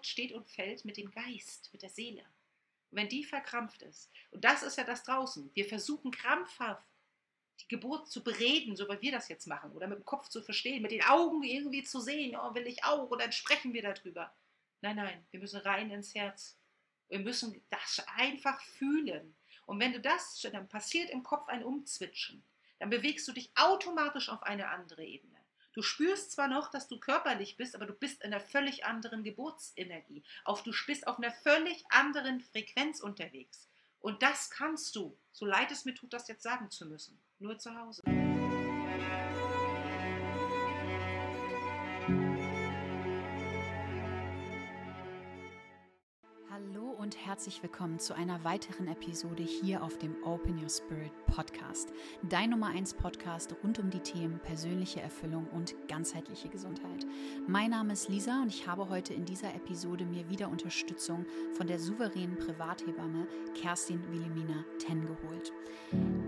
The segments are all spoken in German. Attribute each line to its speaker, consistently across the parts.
Speaker 1: Geburt steht und fällt mit dem Geist, mit der Seele. Und wenn die verkrampft ist, und das ist ja das draußen, wir versuchen krampfhaft die Geburt zu bereden, so wie wir das jetzt machen, oder mit dem Kopf zu verstehen, mit den Augen irgendwie zu sehen, oh, will ich auch, und dann sprechen wir darüber. Nein, nein, wir müssen rein ins Herz. Wir müssen das einfach fühlen. Und wenn du das, dann passiert im Kopf ein Umzwitschen. Dann bewegst du dich automatisch auf eine andere Ebene. Du spürst zwar noch, dass du körperlich bist, aber du bist in einer völlig anderen Geburtsenergie. Auf, du bist auf einer völlig anderen Frequenz unterwegs. Und das kannst du, so leid es mir tut, das jetzt sagen zu müssen, nur zu Hause.
Speaker 2: Und herzlich willkommen zu einer weiteren Episode hier auf dem Open Your Spirit Podcast. Dein Nummer 1 Podcast rund um die Themen persönliche Erfüllung und ganzheitliche Gesundheit. Mein Name ist Lisa und ich habe heute in dieser Episode mir wieder Unterstützung von der souveränen Privathebamme Kerstin Wilhelmina Ten geholt.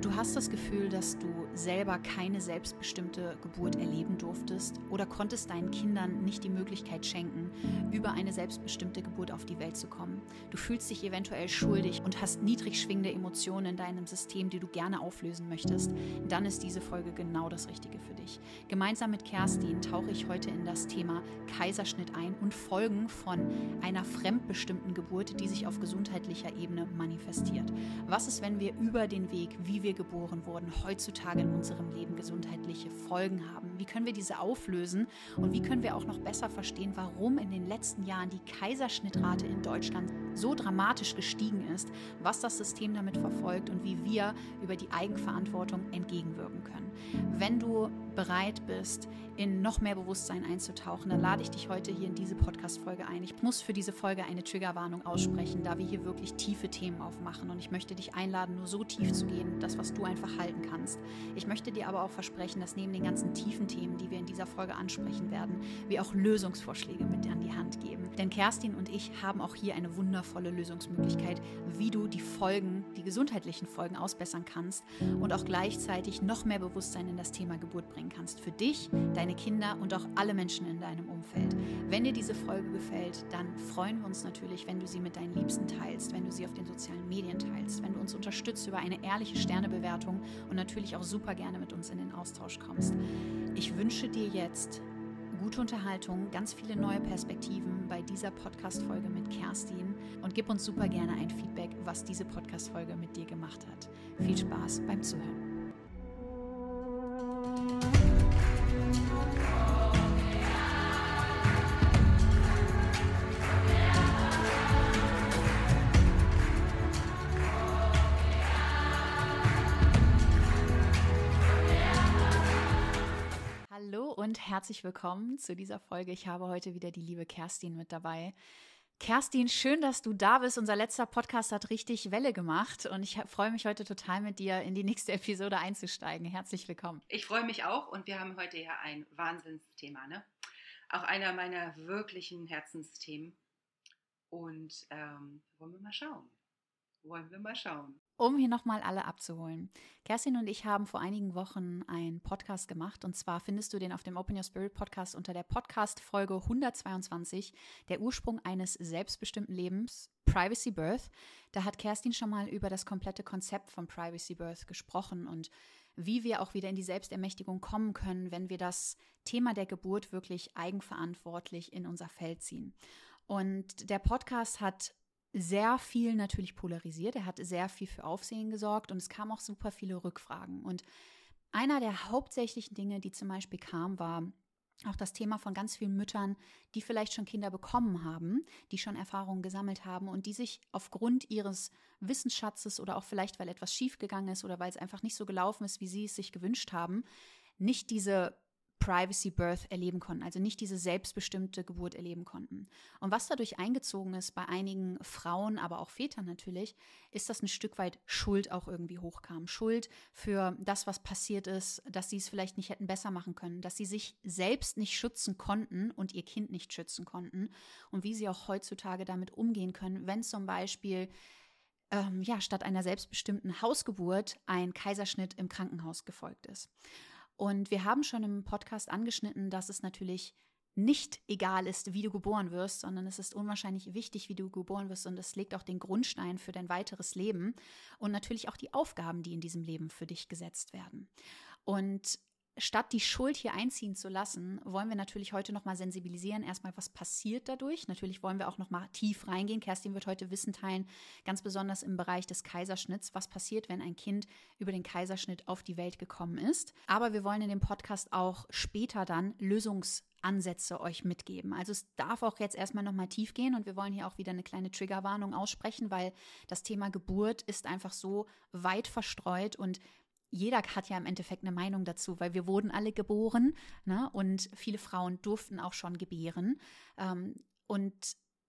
Speaker 2: Du hast das Gefühl, dass du selber keine selbstbestimmte Geburt erleben durftest oder konntest deinen Kindern nicht die Möglichkeit schenken, über eine selbstbestimmte Geburt auf die Welt zu kommen. Du fühlst dich eventuell schuldig und hast niedrig schwingende Emotionen in deinem System, die du gerne auflösen möchtest, dann ist diese Folge genau das Richtige für dich. Gemeinsam mit Kerstin tauche ich heute in das Thema Kaiserschnitt ein und Folgen von einer fremdbestimmten Geburt, die sich auf gesundheitlicher Ebene manifestiert. Was ist, wenn wir über den Weg, wie wir geboren wurden, heutzutage in unserem Leben gesundheitliche Folgen haben? Wie können wir diese auflösen und wie können wir auch noch besser verstehen, warum in den letzten Jahren die Kaiserschnittrate in Deutschland so dramatisch gestiegen ist, was das System damit verfolgt und wie wir über die Eigenverantwortung entgegenwirken können. Wenn du bereit bist, in noch mehr Bewusstsein einzutauchen, dann lade ich dich heute hier in diese Podcast-Folge ein. Ich muss für diese Folge eine Triggerwarnung aussprechen, da wir hier wirklich tiefe Themen aufmachen. Und ich möchte dich einladen, nur so tief zu gehen, das, was du einfach halten kannst. Ich möchte dir aber auch versprechen, dass neben den ganzen tiefen Themen, die wir in dieser Folge ansprechen werden, wir auch Lösungsvorschläge mit an die Hand geben. Denn Kerstin und ich haben auch hier eine wundervolle Lösungsmöglichkeit, wie du die Folgen, die gesundheitlichen Folgen ausbessern kannst und auch gleichzeitig noch mehr Bewusstsein in das Thema Geburt bringen kannst. Für dich, deine Kinder und auch alle Menschen in deinem Umfeld. Wenn dir diese Folge gefällt, dann freuen wir uns natürlich, wenn du sie mit deinen Liebsten teilst, wenn du sie auf den sozialen Medien teilst, wenn du uns unterstützt über eine ehrliche Sternebewertung und natürlich auch super gerne mit uns in den Austausch kommst. Ich wünsche dir jetzt gute Unterhaltung, ganz viele neue Perspektiven bei dieser Podcast-Folge mit Kerstin und gib uns super gerne ein Feedback, was diese Podcast-Folge mit dir gemacht hat. Viel Spaß beim Zuhören. Herzlich willkommen zu dieser Folge. Ich habe heute wieder die liebe Kerstin mit dabei. Kerstin, schön, dass du da bist. Unser letzter Podcast hat richtig Welle gemacht und ich freue mich heute total mit dir in die nächste Episode einzusteigen. Herzlich willkommen.
Speaker 1: Ich freue mich auch und wir haben heute ja ein Wahnsinnsthema, ne? Auch einer meiner wirklichen Herzensthemen. Und ähm, wollen wir mal schauen. Wollen wir mal schauen
Speaker 2: um hier nochmal alle abzuholen. Kerstin und ich haben vor einigen Wochen einen Podcast gemacht und zwar findest du den auf dem Open Your Spirit Podcast unter der Podcast-Folge 122, der Ursprung eines selbstbestimmten Lebens, Privacy Birth. Da hat Kerstin schon mal über das komplette Konzept von Privacy Birth gesprochen und wie wir auch wieder in die Selbstermächtigung kommen können, wenn wir das Thema der Geburt wirklich eigenverantwortlich in unser Feld ziehen. Und der Podcast hat sehr viel natürlich polarisiert. Er hat sehr viel für Aufsehen gesorgt und es kamen auch super viele Rückfragen. Und einer der hauptsächlichen Dinge, die zum Beispiel kam, war auch das Thema von ganz vielen Müttern, die vielleicht schon Kinder bekommen haben, die schon Erfahrungen gesammelt haben und die sich aufgrund ihres Wissensschatzes oder auch vielleicht, weil etwas schiefgegangen ist oder weil es einfach nicht so gelaufen ist, wie sie es sich gewünscht haben, nicht diese Privacy Birth erleben konnten, also nicht diese selbstbestimmte Geburt erleben konnten. Und was dadurch eingezogen ist bei einigen Frauen, aber auch Vätern natürlich, ist, dass ein Stück weit Schuld auch irgendwie hochkam. Schuld für das, was passiert ist, dass sie es vielleicht nicht hätten besser machen können, dass sie sich selbst nicht schützen konnten und ihr Kind nicht schützen konnten und wie sie auch heutzutage damit umgehen können, wenn zum Beispiel ähm, ja, statt einer selbstbestimmten Hausgeburt ein Kaiserschnitt im Krankenhaus gefolgt ist. Und wir haben schon im Podcast angeschnitten, dass es natürlich nicht egal ist, wie du geboren wirst, sondern es ist unwahrscheinlich wichtig, wie du geboren wirst und es legt auch den Grundstein für dein weiteres Leben und natürlich auch die Aufgaben, die in diesem Leben für dich gesetzt werden. Und statt die Schuld hier einziehen zu lassen, wollen wir natürlich heute nochmal sensibilisieren, erstmal, was passiert dadurch. Natürlich wollen wir auch nochmal tief reingehen. Kerstin wird heute Wissen teilen, ganz besonders im Bereich des Kaiserschnitts, was passiert, wenn ein Kind über den Kaiserschnitt auf die Welt gekommen ist. Aber wir wollen in dem Podcast auch später dann Lösungsansätze euch mitgeben. Also es darf auch jetzt erstmal nochmal tief gehen und wir wollen hier auch wieder eine kleine Triggerwarnung aussprechen, weil das Thema Geburt ist einfach so weit verstreut und jeder hat ja im Endeffekt eine Meinung dazu, weil wir wurden alle geboren ne? und viele Frauen durften auch schon gebären. Ähm, und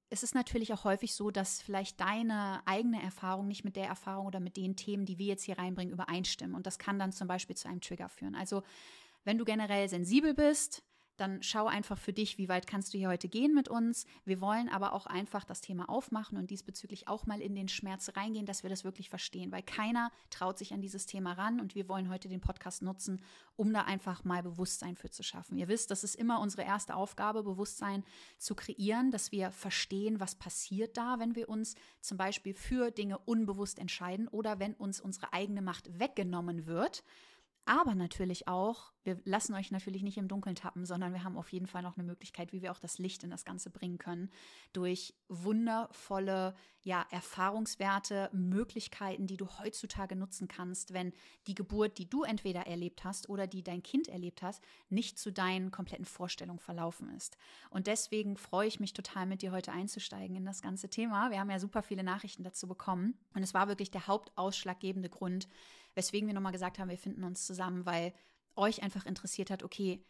Speaker 2: es ist natürlich auch häufig so, dass vielleicht deine eigene Erfahrung nicht mit der Erfahrung oder mit den Themen, die wir jetzt hier reinbringen, übereinstimmen. Und das kann dann zum Beispiel zu einem Trigger führen. Also wenn du generell sensibel bist, dann schau einfach für dich, wie weit kannst du hier heute gehen mit uns. Wir wollen aber auch einfach das Thema aufmachen und diesbezüglich auch mal in den Schmerz reingehen, dass wir das wirklich verstehen, weil keiner traut sich an dieses Thema ran und wir wollen heute den Podcast nutzen, um da einfach mal Bewusstsein für zu schaffen. Ihr wisst, das ist immer unsere erste Aufgabe, Bewusstsein zu kreieren, dass wir verstehen, was passiert da, wenn wir uns zum Beispiel für Dinge unbewusst entscheiden oder wenn uns unsere eigene Macht weggenommen wird. Aber natürlich auch, wir lassen euch natürlich nicht im Dunkeln tappen, sondern wir haben auf jeden Fall noch eine Möglichkeit, wie wir auch das Licht in das Ganze bringen können, durch wundervolle ja, Erfahrungswerte, Möglichkeiten, die du heutzutage nutzen kannst, wenn die Geburt, die du entweder erlebt hast oder die dein Kind erlebt hast, nicht zu deinen kompletten Vorstellungen verlaufen ist. Und deswegen freue ich mich total, mit dir heute einzusteigen in das ganze Thema. Wir haben ja super viele Nachrichten dazu bekommen und es war wirklich der hauptausschlaggebende Grund, weswegen wir nochmal gesagt haben, wir finden uns zusammen, weil euch einfach interessiert hat, okay,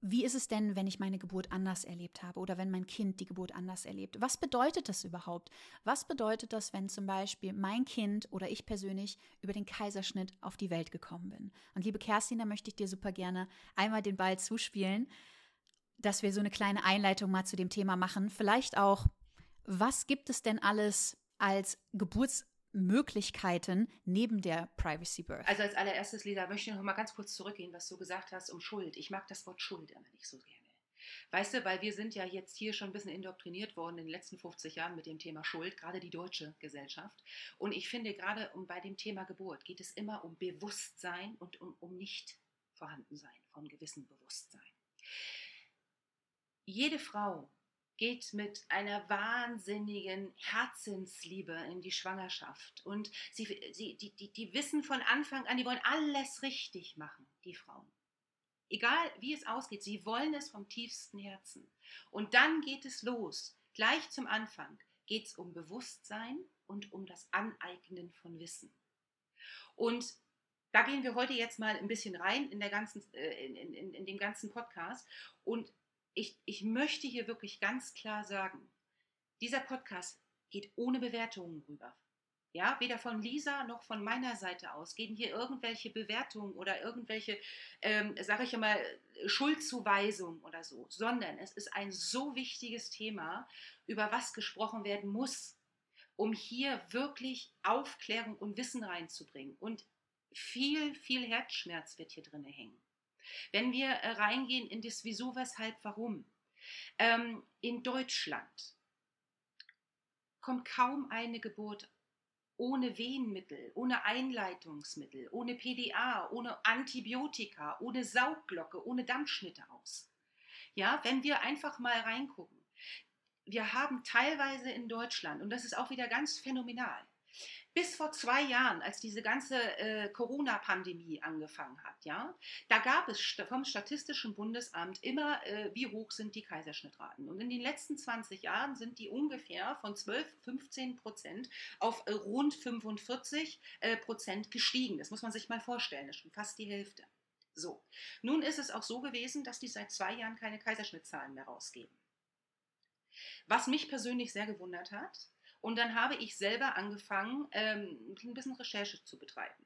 Speaker 2: wie ist es denn, wenn ich meine Geburt anders erlebt habe oder wenn mein Kind die Geburt anders erlebt? Was bedeutet das überhaupt? Was bedeutet das, wenn zum Beispiel mein Kind oder ich persönlich über den Kaiserschnitt auf die Welt gekommen bin? Und liebe Kerstin, da möchte ich dir super gerne einmal den Ball zuspielen, dass wir so eine kleine Einleitung mal zu dem Thema machen. Vielleicht auch, was gibt es denn alles als Geburts Möglichkeiten neben der Privacy Birth?
Speaker 1: Also als allererstes, Lisa, möchte ich noch mal ganz kurz zurückgehen, was du gesagt hast um Schuld. Ich mag das Wort Schuld immer nicht so gerne. Weißt du, weil wir sind ja jetzt hier schon ein bisschen indoktriniert worden in den letzten 50 Jahren mit dem Thema Schuld, gerade die deutsche Gesellschaft. Und ich finde, gerade um, bei dem Thema Geburt geht es immer um Bewusstsein und um, um nicht Vorhandensein von gewissem Bewusstsein. Jede Frau, geht mit einer wahnsinnigen Herzensliebe in die Schwangerschaft. Und sie, sie, die, die, die wissen von Anfang an, die wollen alles richtig machen, die Frauen. Egal wie es ausgeht, sie wollen es vom tiefsten Herzen. Und dann geht es los. Gleich zum Anfang geht es um Bewusstsein und um das Aneignen von Wissen. Und da gehen wir heute jetzt mal ein bisschen rein in, der ganzen, äh, in, in, in dem ganzen Podcast. Und ich, ich möchte hier wirklich ganz klar sagen, dieser Podcast geht ohne Bewertungen rüber. Ja, weder von Lisa noch von meiner Seite aus gehen hier irgendwelche Bewertungen oder irgendwelche, ähm, sage ich mal, Schuldzuweisungen oder so, sondern es ist ein so wichtiges Thema, über was gesprochen werden muss, um hier wirklich Aufklärung und Wissen reinzubringen. Und viel, viel Herzschmerz wird hier drin hängen. Wenn wir äh, reingehen in das Wieso, Weshalb, Warum. Ähm, in Deutschland kommt kaum eine Geburt ohne Wehenmittel, ohne Einleitungsmittel, ohne PDA, ohne Antibiotika, ohne Saugglocke, ohne Dammschnitte aus. Ja, wenn wir einfach mal reingucken. Wir haben teilweise in Deutschland, und das ist auch wieder ganz phänomenal, bis vor zwei Jahren, als diese ganze äh, Corona-Pandemie angefangen hat, ja, da gab es vom Statistischen Bundesamt immer, äh, wie hoch sind die Kaiserschnittraten. Und in den letzten 20 Jahren sind die ungefähr von 12, 15 Prozent auf äh, rund 45 äh, Prozent gestiegen. Das muss man sich mal vorstellen, das ist schon fast die Hälfte. So, nun ist es auch so gewesen, dass die seit zwei Jahren keine Kaiserschnittzahlen mehr rausgeben. Was mich persönlich sehr gewundert hat, und dann habe ich selber angefangen, ähm, ein bisschen Recherche zu betreiben.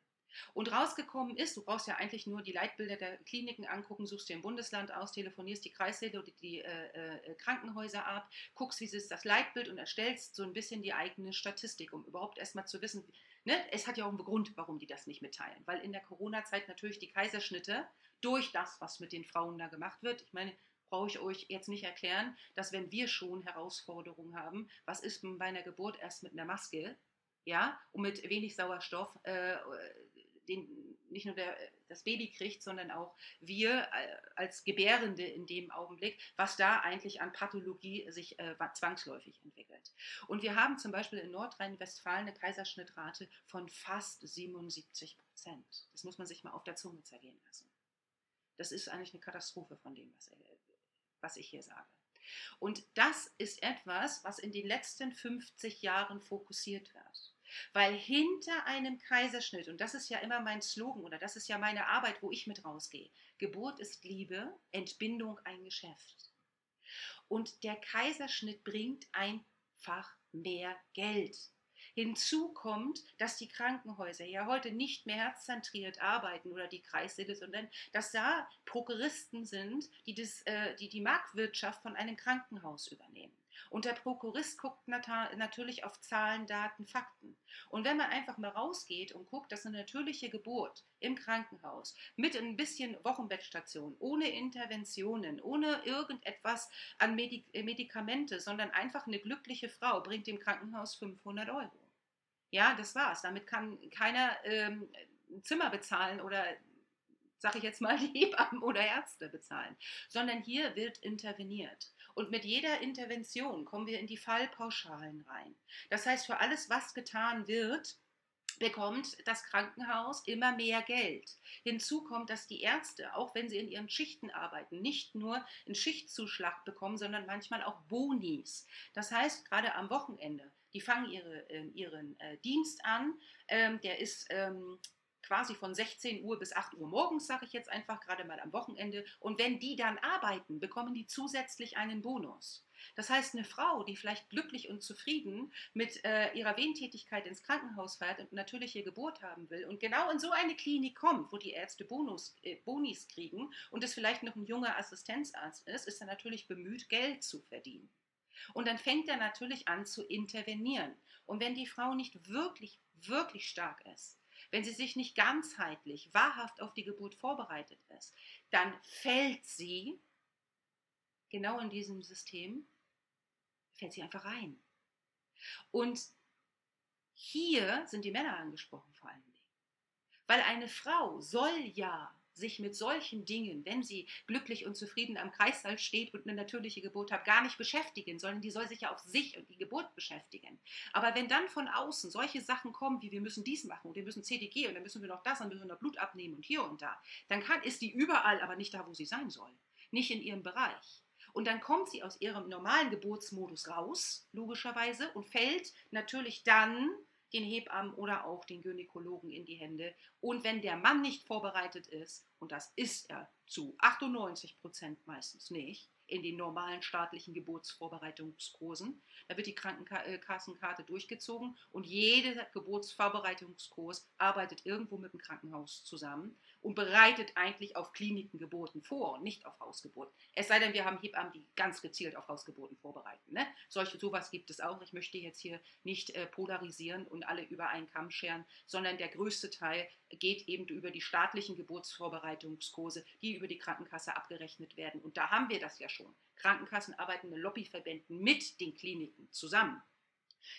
Speaker 1: Und rausgekommen ist, du brauchst ja eigentlich nur die Leitbilder der Kliniken angucken, suchst dir ein Bundesland aus, telefonierst die Kreissäle oder die äh, äh, Krankenhäuser ab, guckst, wie ist das Leitbild und erstellst so ein bisschen die eigene Statistik, um überhaupt erstmal zu wissen, ne, es hat ja auch einen Grund, warum die das nicht mitteilen. Weil in der Corona-Zeit natürlich die Kaiserschnitte durch das, was mit den Frauen da gemacht wird, ich meine, brauche ich euch jetzt nicht erklären, dass wenn wir schon Herausforderungen haben, was ist bei einer Geburt erst mit einer Maske, ja, und mit wenig Sauerstoff, äh, den nicht nur der, das Baby kriegt, sondern auch wir äh, als Gebärende in dem Augenblick, was da eigentlich an Pathologie sich äh, zwangsläufig entwickelt. Und wir haben zum Beispiel in Nordrhein-Westfalen eine Kaiserschnittrate von fast 77 Prozent. Das muss man sich mal auf der Zunge zergehen lassen. Das ist eigentlich eine Katastrophe von dem, was, was ich hier sage. Und das ist etwas, was in den letzten 50 Jahren fokussiert wird. Weil hinter einem Kaiserschnitt, und das ist ja immer mein Slogan oder das ist ja meine Arbeit, wo ich mit rausgehe, Geburt ist Liebe, Entbindung ein Geschäft. Und der Kaiserschnitt bringt einfach mehr Geld. Hinzu kommt, dass die Krankenhäuser ja heute nicht mehr herzzentriert arbeiten oder die Kreissäle, sondern dass da Prokuristen sind, die, das, äh, die die Marktwirtschaft von einem Krankenhaus übernehmen. Und der Prokurist guckt natürlich auf Zahlen, Daten, Fakten. Und wenn man einfach mal rausgeht und guckt, dass eine natürliche Geburt im Krankenhaus mit ein bisschen Wochenbettstation, ohne Interventionen, ohne irgendetwas an Medik Medikamente, sondern einfach eine glückliche Frau bringt dem Krankenhaus 500 Euro. Ja, das war's. Damit kann keiner ähm, ein Zimmer bezahlen oder sage ich jetzt mal, Hebammen oder Ärzte bezahlen, sondern hier wird interveniert. Und mit jeder Intervention kommen wir in die Fallpauschalen rein. Das heißt, für alles, was getan wird, bekommt das Krankenhaus immer mehr Geld. Hinzu kommt, dass die Ärzte, auch wenn sie in ihren Schichten arbeiten, nicht nur einen Schichtzuschlag bekommen, sondern manchmal auch Bonis. Das heißt, gerade am Wochenende, die fangen ihre, äh, ihren äh, Dienst an, ähm, der ist ähm, quasi von 16 Uhr bis 8 Uhr morgens, sage ich jetzt einfach, gerade mal am Wochenende. Und wenn die dann arbeiten, bekommen die zusätzlich einen Bonus. Das heißt, eine Frau, die vielleicht glücklich und zufrieden mit äh, ihrer Wehentätigkeit ins Krankenhaus fährt und natürliche Geburt haben will und genau in so eine Klinik kommt, wo die Ärzte Bonus, äh, Bonis kriegen und es vielleicht noch ein junger Assistenzarzt ist, ist er natürlich bemüht, Geld zu verdienen. Und dann fängt er natürlich an zu intervenieren. Und wenn die Frau nicht wirklich, wirklich stark ist, wenn sie sich nicht ganzheitlich, wahrhaft auf die Geburt vorbereitet ist, dann fällt sie genau in diesem System, fällt sie einfach rein. Und hier sind die Männer angesprochen vor allen Dingen. Weil eine Frau soll ja sich mit solchen Dingen, wenn sie glücklich und zufrieden am Kreissaal steht und eine natürliche Geburt hat, gar nicht beschäftigen, sondern die soll sich ja auf sich und die Geburt beschäftigen. Aber wenn dann von außen solche Sachen kommen, wie wir müssen dies machen und wir müssen CDG und dann müssen wir noch das und müssen wir noch Blut abnehmen und hier und da, dann kann, ist die überall, aber nicht da, wo sie sein soll. Nicht in ihrem Bereich. Und dann kommt sie aus ihrem normalen Geburtsmodus raus, logischerweise, und fällt natürlich dann den Hebammen oder auch den Gynäkologen in die Hände. Und wenn der Mann nicht vorbereitet ist, und das ist er zu 98 Prozent meistens nicht, in den normalen staatlichen Geburtsvorbereitungskursen. Da wird die Krankenkassenkarte durchgezogen und jeder Geburtsvorbereitungskurs arbeitet irgendwo mit dem Krankenhaus zusammen und bereitet eigentlich auf Klinikengeburten vor und nicht auf Hausgeburten. Es sei denn, wir haben Hebammen, die ganz gezielt auf Hausgeburten vorbereiten. Ne? Solche, sowas gibt es auch. Ich möchte jetzt hier nicht äh, polarisieren und alle über einen Kamm scheren, sondern der größte Teil geht eben über die staatlichen Geburtsvorbereitungskurse, die über die Krankenkasse abgerechnet werden. Und da haben wir das ja schon. Krankenkassen arbeiten mit Lobbyverbänden mit den Kliniken zusammen.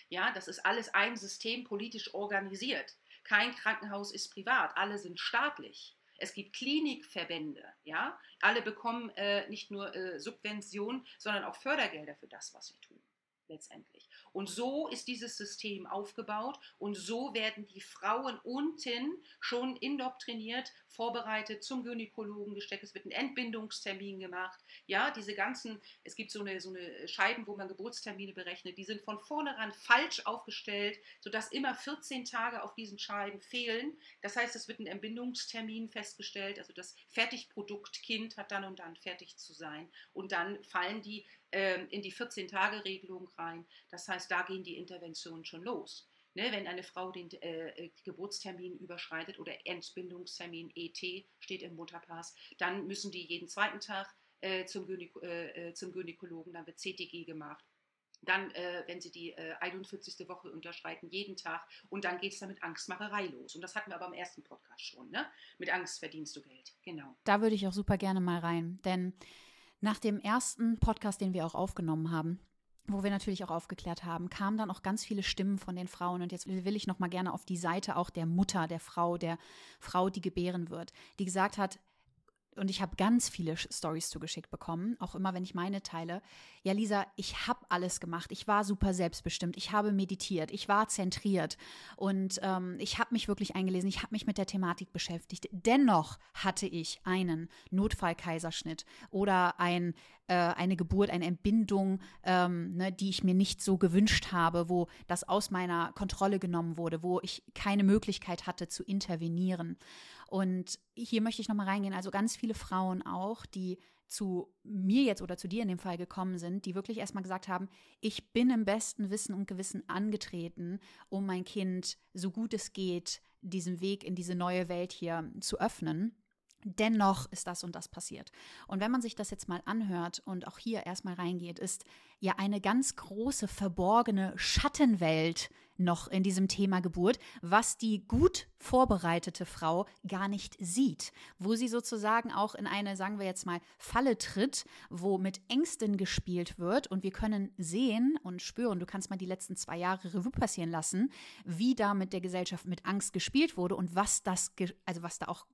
Speaker 1: Ja, das ist alles ein System politisch organisiert. Kein Krankenhaus ist privat, alle sind staatlich. Es gibt Klinikverbände, ja. Alle bekommen äh, nicht nur äh, Subventionen, sondern auch Fördergelder für das, was sie tun, letztendlich. Und so ist dieses System aufgebaut und so werden die Frauen unten schon indoktriniert, vorbereitet, zum Gynäkologen gesteckt. Es wird ein Entbindungstermin gemacht. Ja, diese ganzen, es gibt so eine, so eine Scheiben, wo man Geburtstermine berechnet, die sind von vornherein falsch aufgestellt, sodass immer 14 Tage auf diesen Scheiben fehlen. Das heißt, es wird ein Entbindungstermin festgestellt, also das Fertigprodukt Kind hat dann und dann fertig zu sein. Und dann fallen die ähm, in die 14-Tage-Regelung rein. Das heißt, da gehen die Interventionen schon los. Ne, wenn eine Frau den äh, Geburtstermin überschreitet oder Entbindungstermin ET steht im Mutterpass, dann müssen die jeden zweiten Tag äh, zum, Gynä äh, äh zum, Gynäkologen, dann wird CTG gemacht. Dann, äh, wenn sie die 41. Äh, Woche unterschreiten, jeden Tag. Und dann geht es dann mit Angstmacherei los. Und das hatten wir aber im ersten Podcast schon. Ne? Mit Angst verdienst du Geld. Genau.
Speaker 2: Da würde ich auch super gerne mal rein. Denn Nach dem ersten Podcast, den wir auch aufgenommen haben, wo wir natürlich auch aufgeklärt haben, kamen dann auch ganz viele Stimmen von den Frauen. Und jetzt will ich noch mal gerne auf die Seite auch der Mutter, der Frau, der Frau, die gebären wird, die gesagt hat, und ich habe ganz viele Stories zugeschickt bekommen, auch immer, wenn ich meine teile. Ja, Lisa, ich habe alles gemacht. Ich war super selbstbestimmt. Ich habe meditiert. Ich war zentriert. Und ähm, ich habe mich wirklich eingelesen. Ich habe mich mit der Thematik beschäftigt. Dennoch hatte ich einen Notfallkaiserschnitt oder ein, äh, eine Geburt, eine Entbindung, ähm, ne, die ich mir nicht so gewünscht habe, wo das aus meiner Kontrolle genommen wurde, wo ich keine Möglichkeit hatte zu intervenieren. Und hier möchte ich nochmal reingehen. Also ganz viele Frauen auch, die zu mir jetzt oder zu dir in dem Fall gekommen sind, die wirklich erstmal gesagt haben, ich bin im besten Wissen und Gewissen angetreten, um mein Kind so gut es geht, diesen Weg in diese neue Welt hier zu öffnen. Dennoch ist das und das passiert. Und wenn man sich das jetzt mal anhört und auch hier erstmal reingeht, ist ja eine ganz große verborgene Schattenwelt noch in diesem Thema Geburt, was die gut vorbereitete Frau gar nicht sieht, wo sie sozusagen auch in eine, sagen wir jetzt mal, Falle tritt, wo mit Ängsten gespielt wird. Und wir können sehen und spüren, du kannst mal die letzten zwei Jahre Revue passieren lassen, wie da mit der Gesellschaft mit Angst gespielt wurde und was das, also was da auch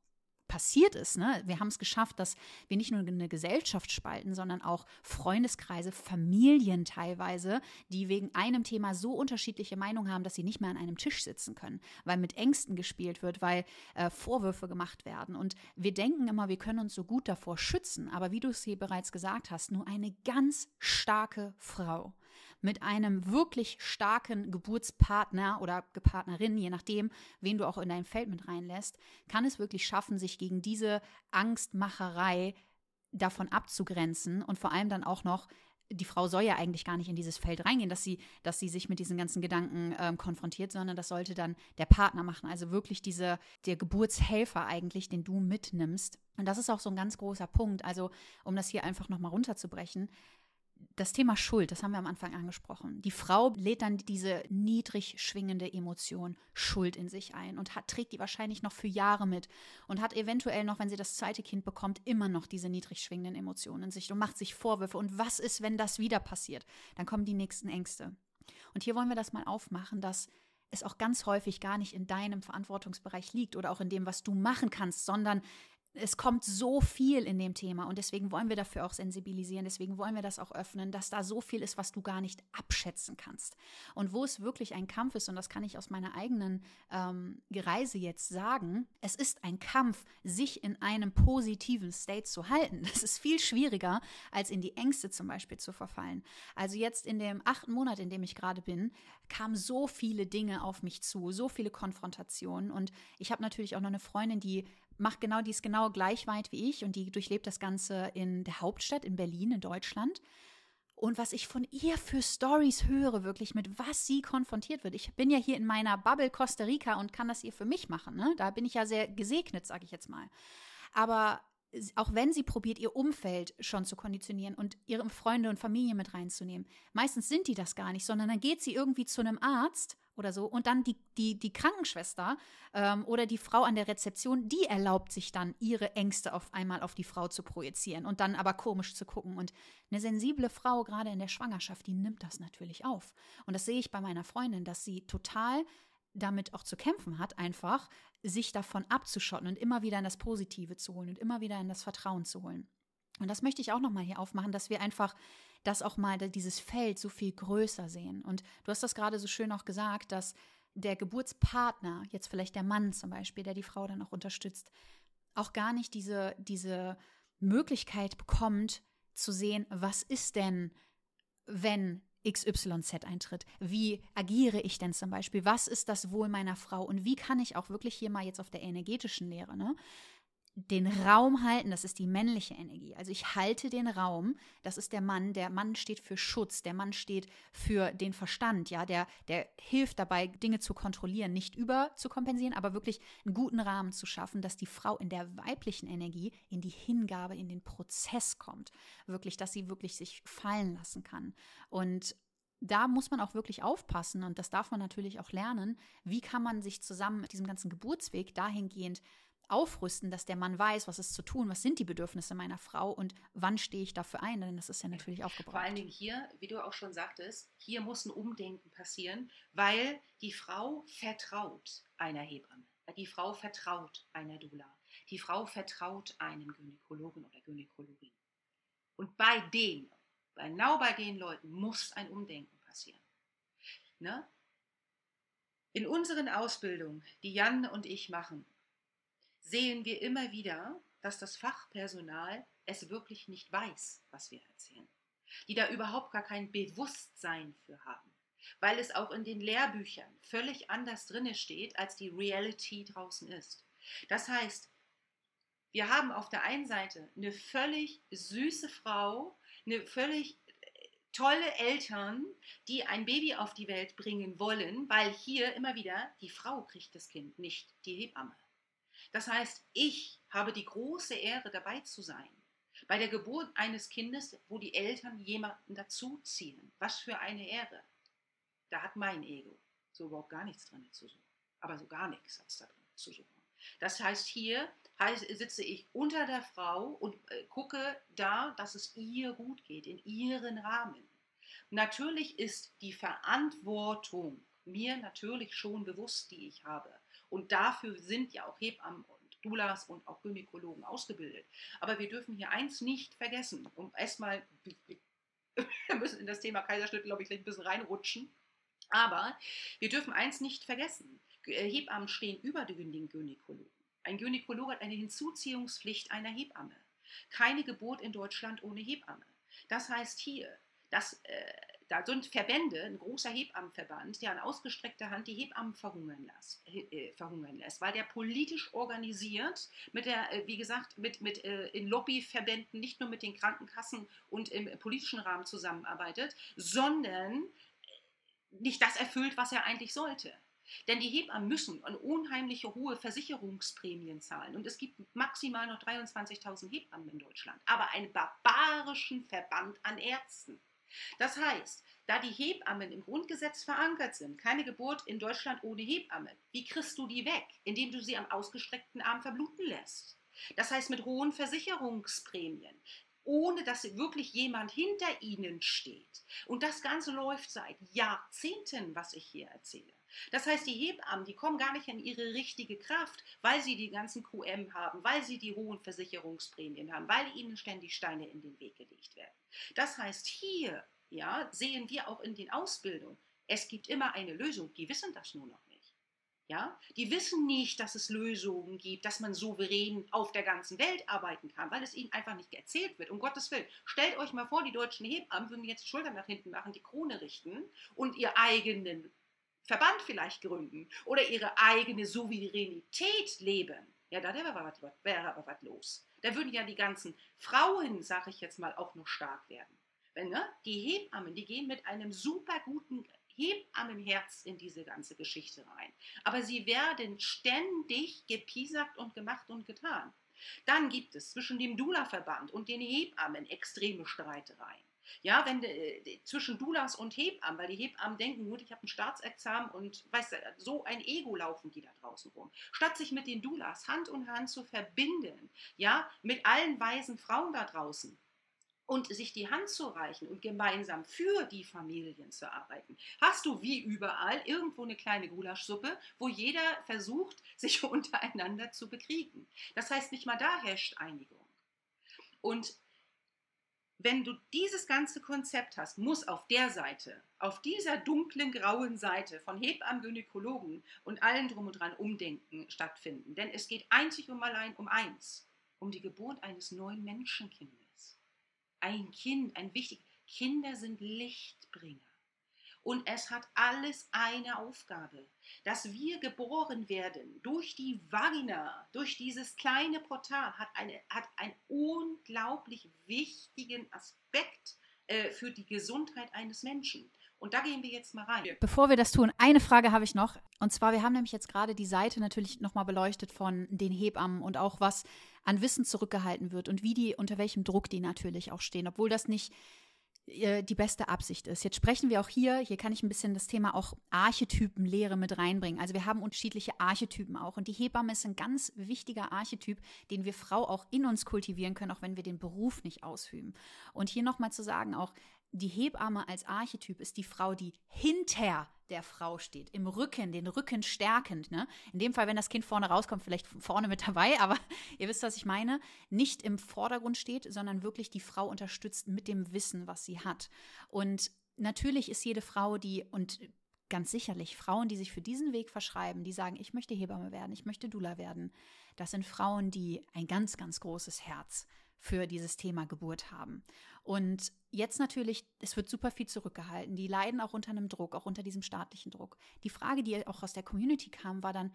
Speaker 2: passiert ist. Ne? Wir haben es geschafft, dass wir nicht nur eine Gesellschaft spalten, sondern auch Freundeskreise, Familien teilweise, die wegen einem Thema so unterschiedliche Meinungen haben, dass sie nicht mehr an einem Tisch sitzen können, weil mit Ängsten gespielt wird, weil äh, Vorwürfe gemacht werden. Und wir denken immer, wir können uns so gut davor schützen. Aber wie du es hier bereits gesagt hast, nur eine ganz starke Frau mit einem wirklich starken Geburtspartner oder Partnerin, je nachdem, wen du auch in dein Feld mit reinlässt, kann es wirklich schaffen, sich gegen diese Angstmacherei davon abzugrenzen und vor allem dann auch noch die Frau soll ja eigentlich gar nicht in dieses Feld reingehen, dass sie, dass sie sich mit diesen ganzen Gedanken ähm, konfrontiert, sondern das sollte dann der Partner machen. Also wirklich diese, der Geburtshelfer eigentlich, den du mitnimmst. Und das ist auch so ein ganz großer Punkt. Also, um das hier einfach nochmal runterzubrechen, das Thema Schuld, das haben wir am Anfang angesprochen. Die Frau lädt dann diese niedrig schwingende Emotion Schuld in sich ein und hat, trägt die wahrscheinlich noch für Jahre mit und hat eventuell noch, wenn sie das zweite Kind bekommt, immer noch diese niedrig schwingenden Emotionen in sich und macht sich Vorwürfe. Und was ist, wenn das wieder passiert? Dann kommen die nächsten Ängste. Und hier wollen wir das mal aufmachen, dass es auch ganz häufig gar nicht in deinem Verantwortungsbereich liegt oder auch in dem, was du machen kannst, sondern es kommt so viel in dem Thema und deswegen wollen wir dafür auch sensibilisieren, deswegen wollen wir das auch öffnen, dass da so viel ist, was du gar nicht abschätzen kannst. Und wo es wirklich ein Kampf ist, und das kann ich aus meiner eigenen ähm, Reise jetzt sagen, es ist ein Kampf, sich in einem positiven State zu halten. Das ist viel schwieriger, als in die Ängste zum Beispiel zu verfallen. Also jetzt in dem achten Monat, in dem ich gerade bin, kamen so viele Dinge auf mich zu, so viele Konfrontationen. Und ich habe natürlich auch noch eine Freundin, die macht genau, die ist genau gleich weit wie ich und die durchlebt das Ganze in der Hauptstadt, in Berlin, in Deutschland. Und was ich von ihr für Stories höre, wirklich mit was sie konfrontiert wird. Ich bin ja hier in meiner Bubble Costa Rica und kann das ihr für mich machen. Ne? Da bin ich ja sehr gesegnet, sage ich jetzt mal. Aber auch wenn sie probiert, ihr Umfeld schon zu konditionieren und ihre Freunde und Familie mit reinzunehmen, meistens sind die das gar nicht, sondern dann geht sie irgendwie zu einem Arzt oder so. Und dann die, die, die Krankenschwester ähm, oder die Frau an der Rezeption, die erlaubt sich dann, ihre Ängste auf einmal auf die Frau zu projizieren und dann aber komisch zu gucken. Und eine sensible Frau, gerade in der Schwangerschaft, die nimmt das natürlich auf. Und das sehe ich bei meiner Freundin, dass sie total damit auch zu kämpfen hat, einfach sich davon abzuschotten und immer wieder in das Positive zu holen und immer wieder in das Vertrauen zu holen. Und das möchte ich auch nochmal hier aufmachen, dass wir einfach das auch mal dieses Feld so viel größer sehen. Und du hast das gerade so schön auch gesagt, dass der Geburtspartner, jetzt vielleicht der Mann zum Beispiel, der die Frau dann auch unterstützt, auch gar nicht diese, diese Möglichkeit bekommt zu sehen, was ist denn, wenn XYZ eintritt? Wie agiere ich denn zum Beispiel? Was ist das Wohl meiner Frau? Und wie kann ich auch wirklich hier mal jetzt auf der energetischen Lehre, ne? Den Raum halten, das ist die männliche Energie. Also ich halte den Raum, das ist der Mann, der Mann steht für Schutz, der Mann steht für den Verstand, ja, der, der hilft dabei, Dinge zu kontrollieren, nicht über zu kompensieren, aber wirklich einen guten Rahmen zu schaffen, dass die Frau in der weiblichen Energie in die Hingabe, in den Prozess kommt. Wirklich, dass sie wirklich sich fallen lassen kann. Und da muss man auch wirklich aufpassen und das darf man natürlich auch lernen. Wie kann man sich zusammen mit diesem ganzen Geburtsweg dahingehend aufrüsten, dass der Mann weiß, was ist zu tun, was sind die Bedürfnisse meiner Frau und wann stehe ich dafür ein, denn das ist ja natürlich aufgebraucht.
Speaker 1: Vor allen Dingen hier, wie du auch schon sagtest, hier muss ein Umdenken passieren, weil die Frau vertraut einer Hebamme, die Frau vertraut einer Dula, die Frau vertraut einem Gynäkologen oder Gynäkologin. Und bei denen, genau bei den Leuten muss ein Umdenken passieren. Ne? In unseren Ausbildungen, die Jan und ich machen, sehen wir immer wieder, dass das Fachpersonal es wirklich nicht weiß, was wir erzählen. Die da überhaupt gar kein Bewusstsein für haben. Weil es auch in den Lehrbüchern völlig anders drinne steht, als die Reality draußen ist. Das heißt, wir haben auf der einen Seite eine völlig süße Frau, eine völlig äh, tolle Eltern, die ein Baby auf die Welt bringen wollen, weil hier immer wieder die Frau kriegt das Kind, nicht die Hebamme. Das heißt, ich habe die große Ehre, dabei zu sein. Bei der Geburt eines Kindes, wo die Eltern jemanden dazuziehen. Was für eine Ehre. Da hat mein Ego so überhaupt gar nichts drin zu suchen. Aber so gar nichts hat es da drin zu suchen. Das heißt, hier sitze ich unter der Frau und äh, gucke da, dass es ihr gut geht, in ihren Rahmen. Natürlich ist die Verantwortung mir natürlich schon bewusst, die ich habe. Und dafür sind ja auch Hebammen und Doulas und auch Gynäkologen ausgebildet. Aber wir dürfen hier eins nicht vergessen, um erstmal, wir müssen in das Thema Kaiserschnitt, glaube ich, ein bisschen reinrutschen. Aber wir dürfen eins nicht vergessen. Äh, Hebammen stehen über den Gynäkologen. Ein Gynäkologe hat eine Hinzuziehungspflicht einer Hebamme. Keine Geburt in Deutschland ohne Hebamme. Das heißt hier, dass äh, da sind Verbände, ein großer Hebammenverband, der an ausgestreckter Hand die Hebammen verhungern lässt, äh, verhungern lässt weil der politisch organisiert, mit der, äh, wie gesagt, mit, mit äh, in Lobbyverbänden, nicht nur mit den Krankenkassen und im politischen Rahmen zusammenarbeitet, sondern nicht das erfüllt, was er eigentlich sollte. Denn die Hebammen müssen eine unheimliche hohe Versicherungsprämien zahlen. Und es gibt maximal noch 23.000 Hebammen in Deutschland. Aber einen barbarischen Verband an Ärzten. Das heißt, da die Hebammen im Grundgesetz verankert sind, keine Geburt in Deutschland ohne Hebamme, wie kriegst du die weg? Indem du sie am ausgestreckten Arm verbluten lässt. Das heißt mit hohen Versicherungsprämien, ohne dass wirklich jemand hinter ihnen steht. Und das Ganze läuft seit Jahrzehnten, was ich hier erzähle. Das heißt, die Hebammen, die kommen gar nicht in ihre richtige Kraft, weil sie die ganzen QM haben, weil sie die hohen Versicherungsprämien haben, weil ihnen ständig Steine in den Weg gelegt werden. Das heißt, hier ja, sehen wir auch in den Ausbildungen, es gibt immer eine Lösung. Die wissen das nur noch nicht. Ja? Die wissen nicht, dass es Lösungen gibt, dass man souverän auf der ganzen Welt arbeiten kann, weil es ihnen einfach nicht erzählt wird. Um Gottes Willen, stellt euch mal vor, die deutschen Hebammen würden jetzt die Schultern nach hinten machen, die Krone richten und ihr eigenen Verband vielleicht gründen oder ihre eigene Souveränität leben, ja, da wäre aber, was, wäre aber was los. Da würden ja die ganzen Frauen, sage ich jetzt mal, auch noch stark werden. Wenn, ne, die Hebammen, die gehen mit einem super guten Hebammenherz in diese ganze Geschichte rein. Aber sie werden ständig gepiesackt und gemacht und getan. Dann gibt es zwischen dem Dula-Verband und den Hebammen extreme Streitereien. Ja, wenn äh, zwischen Dulas und Hebammen, weil die Hebammen denken, gut, ich habe ein Staatsexamen und weißt du, so ein Ego laufen die da draußen rum. Statt sich mit den Dulas Hand in Hand zu verbinden, ja, mit allen weisen Frauen da draußen, und sich die Hand zu reichen und gemeinsam für die Familien zu arbeiten, hast du wie überall irgendwo eine kleine Gulaschsuppe, wo jeder versucht, sich untereinander zu bekriegen. Das heißt, nicht mal da herrscht Einigung. Und wenn du dieses ganze Konzept hast, muss auf der Seite, auf dieser dunklen, grauen Seite von Hebammen, Gynäkologen und allen drum und dran Umdenken stattfinden. Denn es geht einzig und allein um eins, um die Geburt eines neuen Menschenkindes. Ein Kind, ein wichtig. Kinder sind Lichtbringer. Und es hat alles eine Aufgabe, dass wir geboren werden durch die Vagina, durch dieses kleine Portal, hat, eine, hat einen unglaublich wichtigen Aspekt äh, für die Gesundheit eines Menschen. Und da gehen wir jetzt mal rein.
Speaker 2: Bevor wir das tun, eine Frage habe ich noch. Und zwar, wir haben nämlich jetzt gerade die Seite natürlich nochmal beleuchtet von den Hebammen und auch was an Wissen zurückgehalten wird und wie die, unter welchem Druck die natürlich auch stehen, obwohl das nicht die beste Absicht ist. Jetzt sprechen wir auch hier, hier kann ich ein bisschen das Thema auch Archetypenlehre mit reinbringen. Also wir haben unterschiedliche Archetypen auch und die Hebamme ist ein ganz wichtiger Archetyp, den wir Frau auch in uns kultivieren können, auch wenn wir den Beruf nicht ausüben. Und hier nochmal zu sagen auch, die Hebamme als Archetyp ist die Frau, die hinter der Frau steht, im Rücken, den Rücken stärkend. Ne? In dem Fall, wenn das Kind vorne rauskommt, vielleicht vorne mit dabei, aber ihr wisst, was ich meine. Nicht im Vordergrund steht, sondern wirklich die Frau unterstützt mit dem Wissen, was sie hat. Und natürlich ist jede Frau, die, und ganz sicherlich Frauen, die sich für diesen Weg verschreiben, die sagen, ich möchte Hebamme werden, ich möchte Dula werden, das sind Frauen, die ein ganz, ganz großes Herz für dieses Thema Geburt haben. Und jetzt natürlich, es wird super viel zurückgehalten. Die leiden auch unter einem Druck, auch unter diesem staatlichen Druck. Die Frage, die auch aus der Community kam, war dann,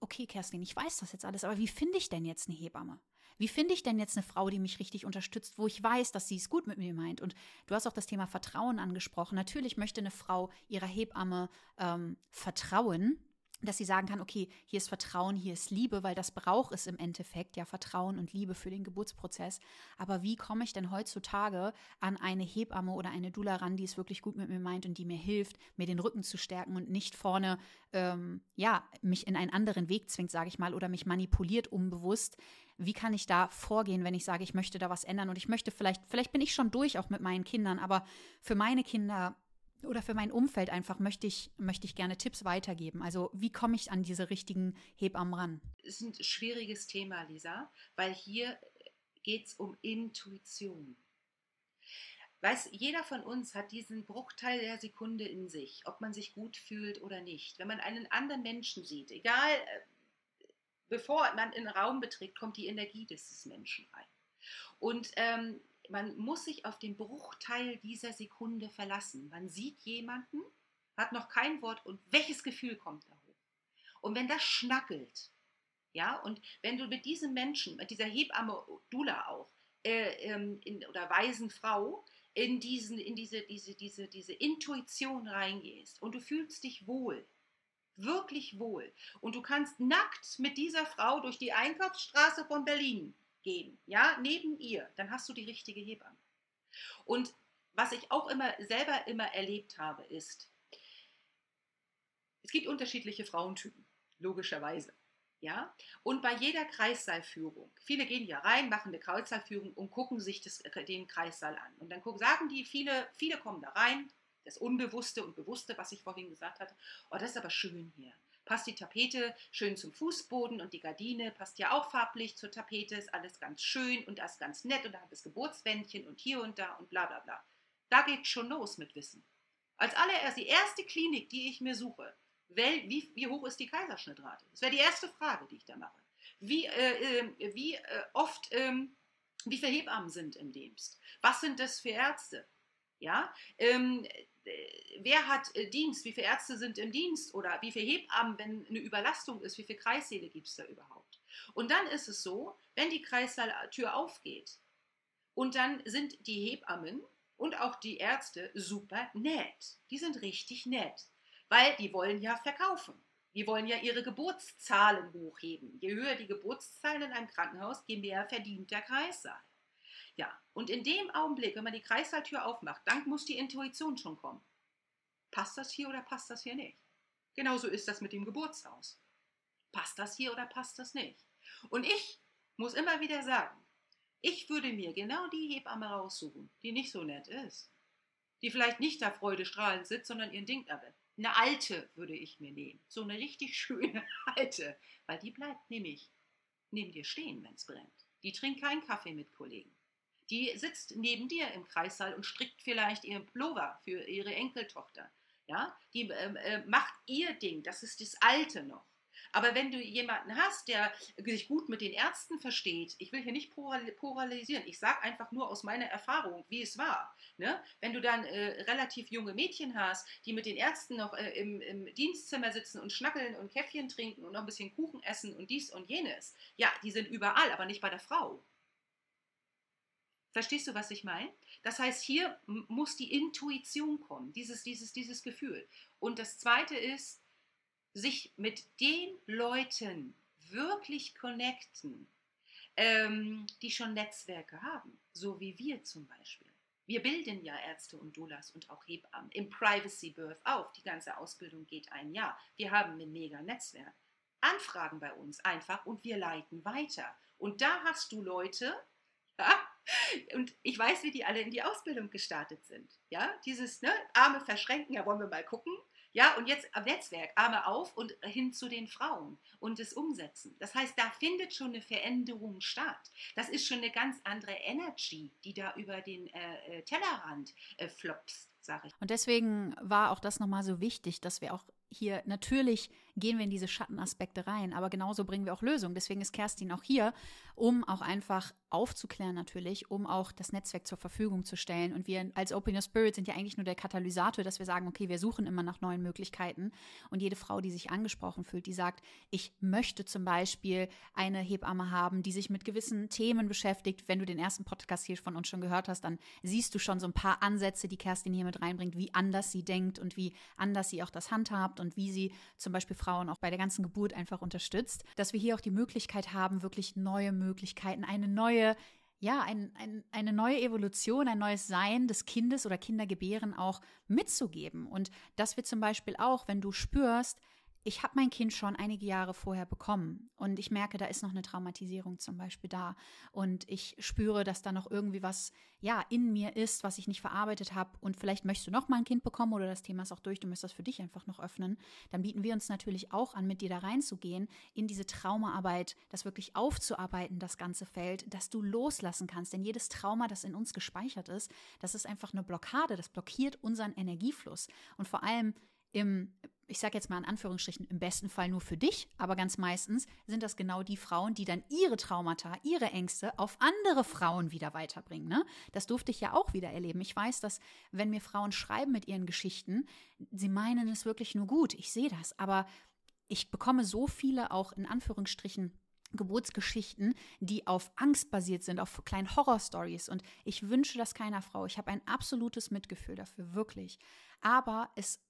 Speaker 2: okay, Kerstin, ich weiß das jetzt alles, aber wie finde ich denn jetzt eine Hebamme? Wie finde ich denn jetzt eine Frau, die mich richtig unterstützt, wo ich weiß, dass sie es gut mit mir meint? Und du hast auch das Thema Vertrauen angesprochen. Natürlich möchte eine Frau ihrer Hebamme ähm, vertrauen, dass sie sagen kann, okay, hier ist Vertrauen, hier ist Liebe, weil das braucht es im Endeffekt, ja, Vertrauen und Liebe für den Geburtsprozess. Aber wie komme ich denn heutzutage an eine Hebamme oder eine Dula ran, die es wirklich gut mit mir meint und die mir hilft, mir den Rücken zu stärken und nicht vorne, ähm, ja, mich in einen anderen Weg zwingt, sage ich mal, oder mich manipuliert unbewusst. Wie kann ich da vorgehen, wenn ich sage, ich möchte da was ändern und ich möchte vielleicht, vielleicht bin ich schon durch auch mit meinen Kindern, aber für meine Kinder oder für mein Umfeld einfach möchte ich, möchte ich gerne Tipps weitergeben. Also wie komme ich an diese richtigen Hebammen ran?
Speaker 1: Das ist ein schwieriges Thema, Lisa, weil hier geht es um Intuition. Weiß, jeder von uns hat diesen Bruchteil der Sekunde in sich, ob man sich gut fühlt oder nicht. Wenn man einen anderen Menschen sieht, egal, äh, bevor man in den Raum betritt, kommt die Energie dieses Menschen rein. Und ähm, man muss sich auf den Bruchteil dieser Sekunde verlassen. Man sieht jemanden, hat noch kein Wort und welches Gefühl kommt da hoch? Und wenn das schnackelt, ja, und wenn du mit diesem Menschen, mit dieser Hebamme Dula auch, äh, ähm, in, oder weisen Frau, in, diesen, in diese, diese, diese, diese Intuition reingehst und du fühlst dich wohl, wirklich wohl, und du kannst nackt mit dieser Frau durch die Einkaufsstraße von Berlin gehen, ja, neben ihr, dann hast du die richtige Hebamme. Und was ich auch immer selber immer erlebt habe, ist, es gibt unterschiedliche Frauentypen, logischerweise. Ja? Und bei jeder Kreissaalführung, viele gehen ja rein, machen eine Kreissaalführung und gucken sich das, den Kreissaal an. Und dann gucken, sagen die, viele, viele kommen da rein, das Unbewusste und Bewusste, was ich vorhin gesagt hatte, oh, das ist aber schön hier passt die Tapete schön zum Fußboden und die Gardine passt ja auch farblich zur Tapete, ist alles ganz schön und das ganz nett und da hat es Geburtswändchen und hier und da und bla bla bla. Da geht schon los mit Wissen. Als allererst die erste Klinik, die ich mir suche, wie, wie hoch ist die Kaiserschnittrate? Das wäre die erste Frage, die ich da mache. Wie, äh, äh, wie äh, oft, ähm, wie viele Hebammen sind im Dienst? Was sind das für Ärzte? Ja, ähm, äh, wer hat äh, Dienst, wie viele Ärzte sind im Dienst oder wie viele Hebammen, wenn eine Überlastung ist, wie viele Kreissäle gibt es da überhaupt? Und dann ist es so, wenn die Kreissaaltür aufgeht und dann sind die Hebammen und auch die Ärzte super nett. Die sind richtig nett, weil die wollen ja verkaufen. Die wollen ja ihre Geburtszahlen hochheben. Je höher die Geburtszahlen in einem Krankenhaus, je mehr verdient der Kreissaal. Ja, und in dem Augenblick, wenn man die Kreissaaltür aufmacht, dann muss die Intuition schon kommen. Passt das hier oder passt das hier nicht? Genauso ist das mit dem Geburtshaus. Passt das hier oder passt das nicht? Und ich muss immer wieder sagen, ich würde mir genau die Hebamme raussuchen, die nicht so nett ist. Die vielleicht nicht da freudestrahlend sitzt, sondern ihren Ding aber. Eine alte würde ich mir nehmen. So eine richtig schöne alte. Weil die bleibt nämlich neben dir stehen, wenn es brennt. Die trinkt keinen Kaffee mit Kollegen. Die sitzt neben dir im Kreissaal und strickt vielleicht ihren Plover für ihre Enkeltochter. Ja, die ähm, äh, macht ihr Ding. Das ist das Alte noch. Aber wenn du jemanden hast, der sich gut mit den Ärzten versteht, ich will hier nicht pluralisieren, ich sage einfach nur aus meiner Erfahrung, wie es war. Ne? Wenn du dann äh, relativ junge Mädchen hast, die mit den Ärzten noch äh, im, im, Dienstzimmer sitzen und schnackeln und Käffchen trinken und noch ein bisschen Kuchen essen und dies und jenes, ja, die sind überall, aber nicht bei der Frau. Verstehst du, was ich meine? Das heißt, hier muss die Intuition kommen, dieses, dieses, dieses Gefühl. Und das Zweite ist, sich mit den Leuten wirklich connecten, ähm, die schon Netzwerke haben, so wie wir zum Beispiel. Wir bilden ja Ärzte und Doulas und auch Hebammen im Privacy Birth auf. Die ganze Ausbildung geht ein Jahr. Wir haben ein mega Netzwerk. Anfragen bei uns einfach und wir leiten weiter. Und da hast du Leute, ja, und ich weiß, wie die alle in die Ausbildung gestartet sind. Ja, dieses ne, Arme verschränken, ja, wollen wir mal gucken. Ja, und jetzt am Netzwerk, Arme auf und hin zu den Frauen und das Umsetzen. Das heißt, da findet schon eine Veränderung statt. Das ist schon eine ganz andere Energy, die da über den äh, äh Tellerrand äh, flopst.
Speaker 2: Und deswegen war auch das nochmal so wichtig, dass wir auch hier natürlich gehen wir in diese Schattenaspekte rein, aber genauso bringen wir auch Lösungen. Deswegen ist Kerstin auch hier, um auch einfach aufzuklären natürlich, um auch das Netzwerk zur Verfügung zu stellen. Und wir als Open Your Spirit sind ja eigentlich nur der Katalysator, dass wir sagen, okay, wir suchen immer nach neuen Möglichkeiten. Und jede Frau, die sich angesprochen fühlt, die sagt, ich möchte zum Beispiel eine Hebamme haben, die sich mit gewissen Themen beschäftigt. Wenn du den ersten Podcast hier von uns schon gehört hast, dann siehst du schon so ein paar Ansätze, die Kerstin hier mit reinbringt, wie anders sie denkt und wie anders sie auch das handhabt und wie sie zum Beispiel Frauen auch bei der ganzen Geburt einfach unterstützt, dass wir hier auch die Möglichkeit haben, wirklich neue Möglichkeiten, eine neue ja, ein, ein, eine neue Evolution, ein neues Sein des Kindes oder Kindergebären auch mitzugeben. Und dass wir zum Beispiel auch, wenn du spürst, ich habe mein Kind schon einige Jahre vorher bekommen und ich merke, da ist noch eine Traumatisierung zum Beispiel da. Und ich spüre, dass da noch irgendwie was ja in mir ist, was ich nicht verarbeitet habe. Und vielleicht möchtest du noch mal ein Kind bekommen oder das Thema ist auch durch, du müsstest das für dich einfach noch öffnen, dann bieten wir uns natürlich auch an, mit dir da reinzugehen, in diese Traumaarbeit, das wirklich aufzuarbeiten, das ganze Feld, dass du loslassen kannst, denn jedes Trauma, das in uns gespeichert ist, das ist einfach eine Blockade, das blockiert unseren Energiefluss. Und vor allem im ich sage jetzt mal in Anführungsstrichen, im besten Fall nur für dich, aber ganz meistens sind das genau die Frauen, die dann ihre Traumata, ihre Ängste auf andere Frauen wieder weiterbringen. Ne? Das durfte ich ja auch wieder erleben. Ich weiß, dass wenn mir Frauen schreiben mit ihren Geschichten, sie meinen es wirklich nur gut. Ich sehe das, aber ich bekomme so viele auch in Anführungsstrichen Geburtsgeschichten, die auf Angst basiert sind, auf kleinen Horrorstories. Und ich wünsche das keiner Frau. Ich habe ein absolutes Mitgefühl dafür, wirklich. Aber es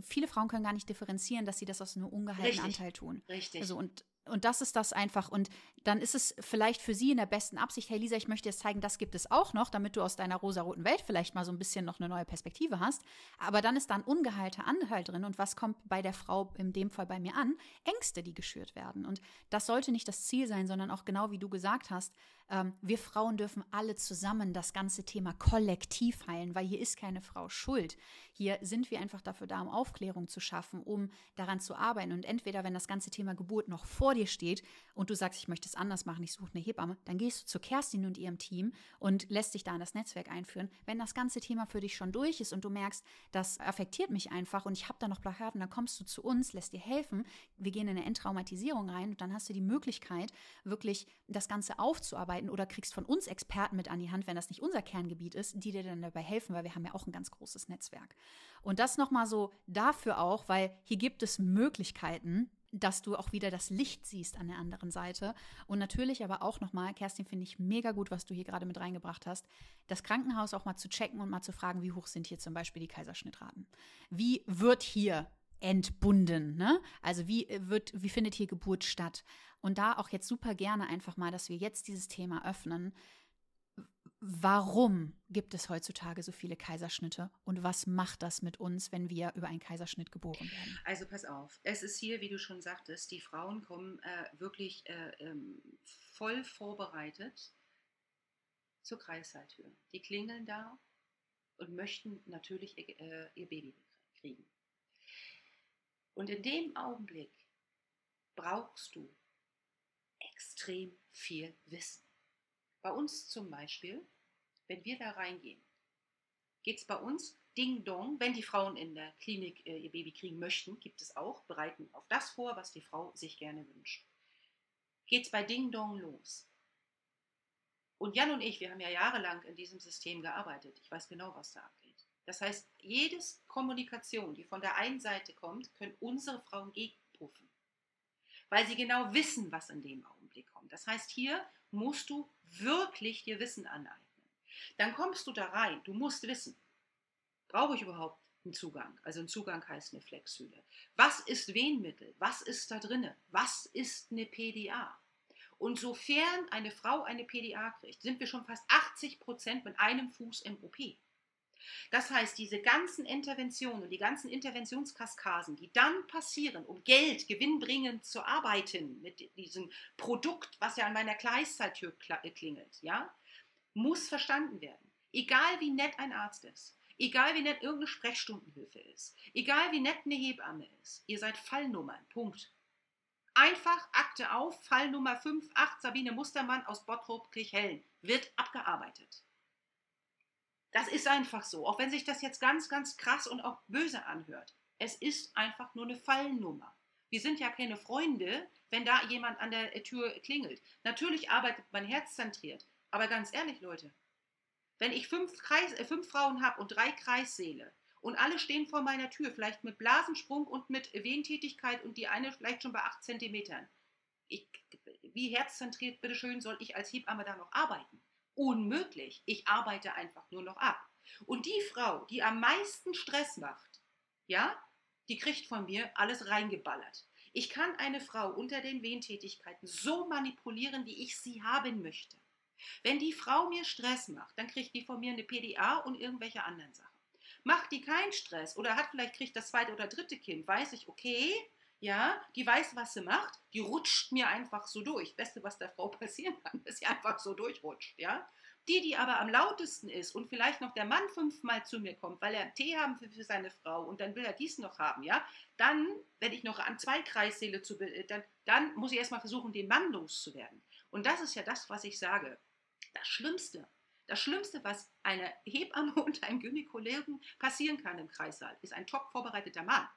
Speaker 2: viele Frauen können gar nicht differenzieren, dass sie das aus einem ungeheilten. Anteil tun.
Speaker 1: Richtig.
Speaker 2: Also und und das ist das einfach. Und dann ist es vielleicht für sie in der besten Absicht, hey Lisa, ich möchte jetzt zeigen, das gibt es auch noch, damit du aus deiner rosaroten Welt vielleicht mal so ein bisschen noch eine neue Perspektive hast. Aber dann ist da ein ungeheilter Anteil drin. Und was kommt bei der Frau in dem Fall bei mir an? Ängste, die geschürt werden. Und das sollte nicht das Ziel sein, sondern auch genau wie du gesagt hast, ähm, wir Frauen dürfen alle zusammen das ganze Thema kollektiv heilen, weil hier ist keine Frau schuld. Hier sind wir einfach dafür da, um Aufklärung zu schaffen, um daran zu arbeiten. Und entweder, wenn das ganze Thema Geburt noch vor dir steht und du sagst, ich möchte es anders machen, ich suche eine Hebamme, dann gehst du zu Kerstin und ihrem Team und lässt dich da in das Netzwerk einführen. Wenn das ganze Thema für dich schon durch ist und du merkst, das affektiert mich einfach und ich habe da noch Blockaden, dann kommst du zu uns, lässt dir helfen. Wir gehen in eine Enttraumatisierung rein und dann hast du die Möglichkeit, wirklich das Ganze aufzuarbeiten arbeiten oder kriegst von uns Experten mit an die Hand, wenn das nicht unser Kerngebiet ist, die dir dann dabei helfen, weil wir haben ja auch ein ganz großes Netzwerk. Und das nochmal so dafür auch, weil hier gibt es Möglichkeiten, dass du auch wieder das Licht siehst an der anderen Seite. Und natürlich aber auch nochmal, Kerstin, finde ich mega gut, was du hier gerade mit reingebracht hast, das Krankenhaus auch mal zu checken und mal zu fragen, wie hoch sind hier zum Beispiel die Kaiserschnittraten? Wie wird hier entbunden. Ne? Also wie äh, wird, wie findet hier Geburt statt? Und da auch jetzt super gerne einfach mal, dass wir jetzt dieses Thema öffnen. Warum gibt es heutzutage so viele Kaiserschnitte und was macht das mit uns, wenn wir über einen Kaiserschnitt geboren werden?
Speaker 1: Also pass auf, es ist hier, wie du schon sagtest, die Frauen kommen äh, wirklich äh, ähm, voll vorbereitet zur Kreisalltür. Die klingeln da und möchten natürlich ihr, äh, ihr Baby kriegen. Und in dem Augenblick brauchst du extrem viel Wissen. Bei uns zum Beispiel, wenn wir da reingehen, geht es bei uns Ding Dong, wenn die Frauen in der Klinik äh, ihr Baby kriegen möchten, gibt es auch, bereiten auf das vor, was die Frau sich gerne wünscht. Geht es bei Ding Dong los. Und Jan und ich, wir haben ja jahrelang in diesem System gearbeitet. Ich weiß genau, was da abgeht. Das heißt, jedes Kommunikation, die von der einen Seite kommt, können unsere Frauen gegenpuffen, weil sie genau wissen, was in dem Augenblick kommt. Das heißt, hier musst du wirklich dir Wissen aneignen. Dann kommst du da rein, du musst wissen, brauche ich überhaupt einen Zugang? Also ein Zugang heißt eine Flexhülle. Was ist Wehenmittel? Was ist da drinne? Was ist eine PDA? Und sofern eine Frau eine PDA kriegt, sind wir schon fast 80 Prozent mit einem Fuß im OP. Das heißt, diese ganzen Interventionen und die ganzen Interventionskaskaden, die dann passieren, um Geld gewinnbringend zu arbeiten mit diesem Produkt, was ja an meiner Gleiszeittür äh, klingelt, ja, muss verstanden werden. Egal wie nett ein Arzt ist, egal wie nett irgendeine Sprechstundenhilfe ist, egal wie nett eine Hebamme ist, ihr seid Fallnummern. Punkt. Einfach Akte auf, Fall Nummer 5, 8, Sabine Mustermann aus Bottrop, Kirchhellen, wird abgearbeitet. Das ist einfach so, auch wenn sich das jetzt ganz, ganz krass und auch böse anhört. Es ist einfach nur eine Fallnummer. Wir sind ja keine Freunde, wenn da jemand an der Tür klingelt. Natürlich arbeitet man herzzentriert, aber ganz ehrlich, Leute, wenn ich fünf, Kreis, äh, fünf Frauen habe und drei Kreissäle und alle stehen vor meiner Tür, vielleicht mit Blasensprung und mit Wehentätigkeit und die eine vielleicht schon bei acht Zentimetern, ich, wie herzzentriert, bitteschön, soll ich als Hebamme da noch arbeiten? Unmöglich. Ich arbeite einfach nur noch ab. Und die Frau, die am meisten Stress macht, ja, die kriegt von mir alles reingeballert. Ich kann eine Frau unter den Wehentätigkeiten so manipulieren, wie ich sie haben möchte. Wenn die Frau mir Stress macht, dann kriegt die von mir eine PDA und irgendwelche anderen Sachen. Macht die keinen Stress oder hat vielleicht kriegt das zweite oder dritte Kind, weiß ich, okay, ja, die weiß, was sie macht, die rutscht mir einfach so durch. Beste, was der Frau passieren kann, ist sie einfach so durchrutscht, ja. Die, die aber am lautesten ist und vielleicht noch der Mann fünfmal zu mir kommt, weil er Tee haben für seine Frau und dann will er dies noch haben, ja, dann, wenn ich noch an zwei Kreissäle zu, dann, dann muss ich erstmal versuchen, den Mann loszuwerden. Und das ist ja das, was ich sage. Das Schlimmste, das Schlimmste, was einer Hebamme und einem Gynäkologen passieren kann im Kreissaal, ist ein top vorbereiteter Mann.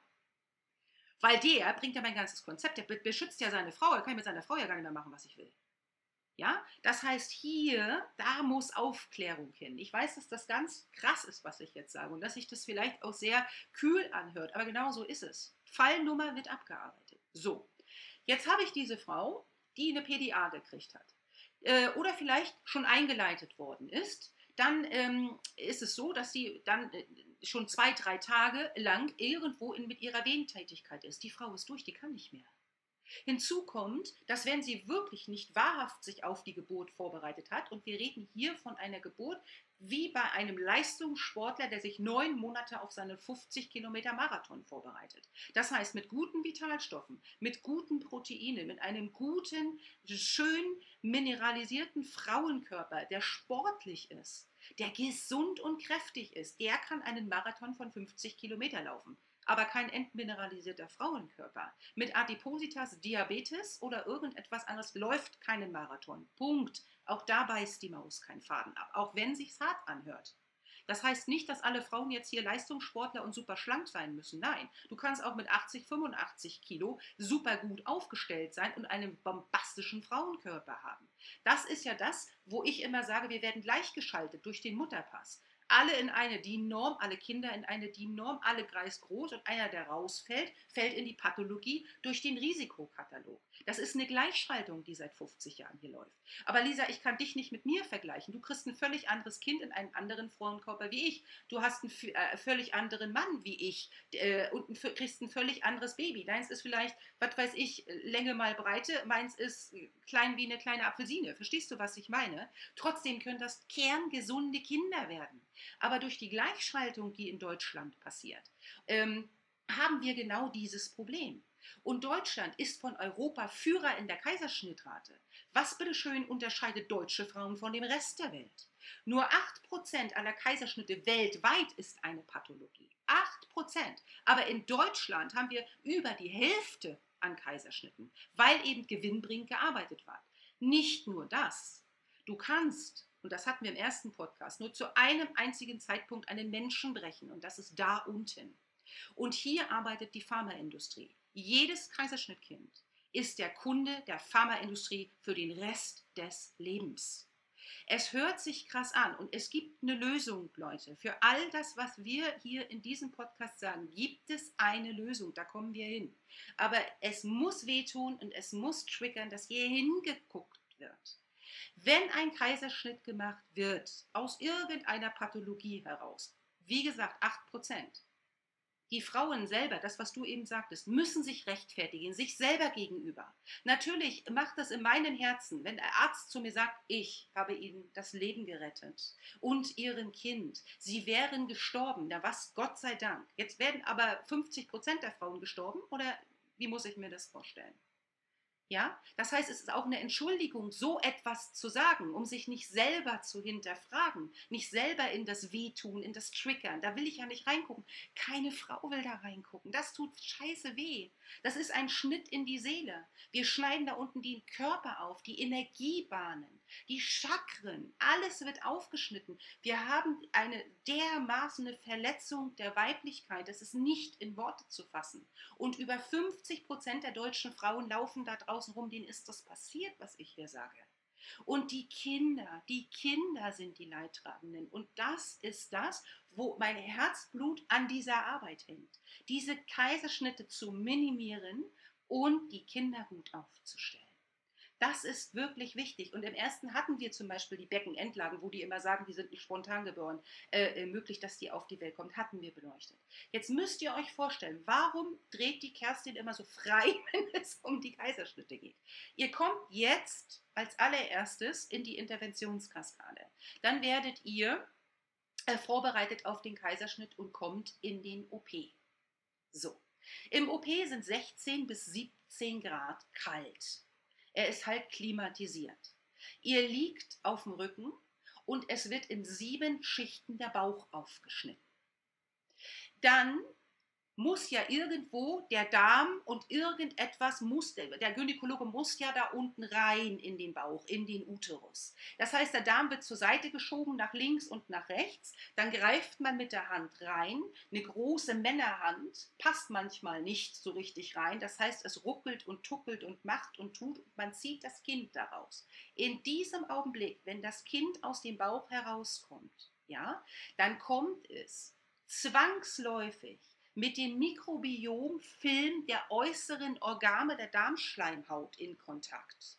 Speaker 1: Weil der bringt ja mein ganzes Konzept, der beschützt ja seine Frau, er kann mit seiner Frau ja gar nicht mehr machen, was ich will. Ja, das heißt hier, da muss Aufklärung hin. Ich weiß, dass das ganz krass ist, was ich jetzt sage und dass sich das vielleicht auch sehr kühl anhört, aber genau so ist es. Fallnummer wird abgearbeitet. So, jetzt habe ich diese Frau, die eine PDA gekriegt hat äh, oder vielleicht schon eingeleitet worden ist. Dann ähm, ist es so, dass sie dann äh, schon zwei, drei Tage lang irgendwo in, mit ihrer Wehentätigkeit ist. Die Frau ist durch, die kann nicht mehr. Hinzu kommt, dass wenn sie wirklich nicht wahrhaft sich auf die Geburt vorbereitet hat, und wir reden hier von einer Geburt wie bei einem Leistungssportler, der sich neun Monate auf seinen 50 Kilometer Marathon vorbereitet. Das heißt, mit guten Vitalstoffen, mit guten Proteinen, mit einem guten, schön mineralisierten Frauenkörper, der sportlich ist, der gesund und kräftig ist, der kann einen Marathon von 50 Kilometer laufen. Aber kein entmineralisierter Frauenkörper. Mit Adipositas, Diabetes oder irgendetwas anderes läuft keinen Marathon. Punkt. Auch da beißt die Maus keinen Faden ab, auch wenn sich's hart anhört. Das heißt nicht, dass alle Frauen jetzt hier Leistungssportler und super schlank sein müssen. Nein, du kannst auch mit 80, 85 Kilo super gut aufgestellt sein und einen bombastischen Frauenkörper haben. Das ist ja das, wo ich immer sage, wir werden gleichgeschaltet durch den Mutterpass alle in eine DIN-Norm, alle Kinder in eine DIN-Norm, alle Kreis groß und einer, der rausfällt, fällt in die Pathologie durch den Risikokatalog. Das ist eine Gleichschaltung, die seit 50 Jahren hier läuft. Aber Lisa, ich kann dich nicht mit mir vergleichen. Du kriegst ein völlig anderes Kind in einem anderen Frauenkörper wie ich. Du hast einen äh, völlig anderen Mann wie ich äh, und ein, kriegst ein völlig anderes Baby. Deins ist vielleicht, was weiß ich, Länge mal Breite. Meins ist klein wie eine kleine Apfelsine. Verstehst du, was ich meine? Trotzdem können das kerngesunde Kinder werden. Aber durch die Gleichschaltung, die in Deutschland passiert, ähm, haben wir genau dieses Problem. Und Deutschland ist von Europa Führer in der Kaiserschnittrate. Was bitteschön unterscheidet deutsche Frauen von dem Rest der Welt? Nur 8% aller Kaiserschnitte weltweit ist eine Pathologie. 8%. Aber in Deutschland haben wir über die Hälfte an Kaiserschnitten, weil eben gewinnbringend gearbeitet wird. Nicht nur das. Du kannst und das hatten wir im ersten Podcast, nur zu einem einzigen Zeitpunkt einen Menschen brechen und das ist da unten. Und hier arbeitet die Pharmaindustrie. Jedes Kaiserschnittkind ist der Kunde der Pharmaindustrie für den Rest des Lebens. Es hört sich krass an und es gibt eine Lösung, Leute. Für all das, was wir hier in diesem Podcast sagen, gibt es eine Lösung. Da kommen wir hin. Aber es muss wehtun und es muss triggern, dass hier hingeguckt wird. Wenn ein Kaiserschnitt gemacht wird, aus irgendeiner Pathologie heraus, wie gesagt, 8%, die Frauen selber, das, was du eben sagtest, müssen sich rechtfertigen, sich selber gegenüber. Natürlich macht das in meinem Herzen, wenn der Arzt zu mir sagt, ich habe ihnen das Leben gerettet und ihrem Kind, sie wären gestorben, da was, Gott sei Dank. Jetzt werden aber 50 Prozent der Frauen gestorben oder wie muss ich mir das vorstellen? Ja, das heißt, es ist auch eine Entschuldigung, so etwas zu sagen, um sich nicht selber zu hinterfragen, nicht selber in das Wehtun, in das Triggern. Da will ich ja nicht reingucken. Keine Frau will da reingucken. Das tut scheiße weh. Das ist ein Schnitt in die Seele. Wir schneiden da unten den Körper auf, die Energiebahnen die Chakren, alles wird aufgeschnitten. Wir haben eine dermaßen Verletzung der Weiblichkeit, das ist nicht in Worte zu fassen. Und über 50 Prozent der deutschen Frauen laufen da draußen rum, denen ist das passiert, was ich hier sage. Und die Kinder, die Kinder sind die Leidtragenden. Und das ist das, wo mein Herzblut an dieser Arbeit hängt. Diese Kaiserschnitte zu minimieren und die Kinder gut aufzustellen. Das ist wirklich wichtig. Und im ersten hatten wir zum Beispiel die Beckenendlagen, wo die immer sagen, die sind nicht spontan geboren, äh, äh, möglich, dass die auf die Welt kommt, hatten wir beleuchtet. Jetzt müsst ihr euch vorstellen, warum dreht die Kerstin immer so frei, wenn es um die Kaiserschnitte geht? Ihr kommt jetzt als allererstes in die Interventionskaskade. Dann werdet ihr äh, vorbereitet auf den Kaiserschnitt und kommt in den OP. So. Im OP sind 16 bis 17 Grad kalt. Er ist halt klimatisiert. Ihr liegt auf dem Rücken und es wird in sieben Schichten der Bauch aufgeschnitten. Dann muss ja irgendwo der Darm und irgendetwas muss, der Gynäkologe muss ja da unten rein in den Bauch, in den Uterus. Das heißt, der Darm wird zur Seite geschoben, nach links und nach rechts. Dann greift man mit der Hand rein. Eine große Männerhand passt manchmal nicht so richtig rein. Das heißt, es ruckelt und tuckelt und macht und tut und man zieht das Kind daraus. In diesem Augenblick, wenn das Kind aus dem Bauch herauskommt, ja, dann kommt es zwangsläufig mit dem Mikrobiomfilm der äußeren Organe der Darmschleimhaut in Kontakt.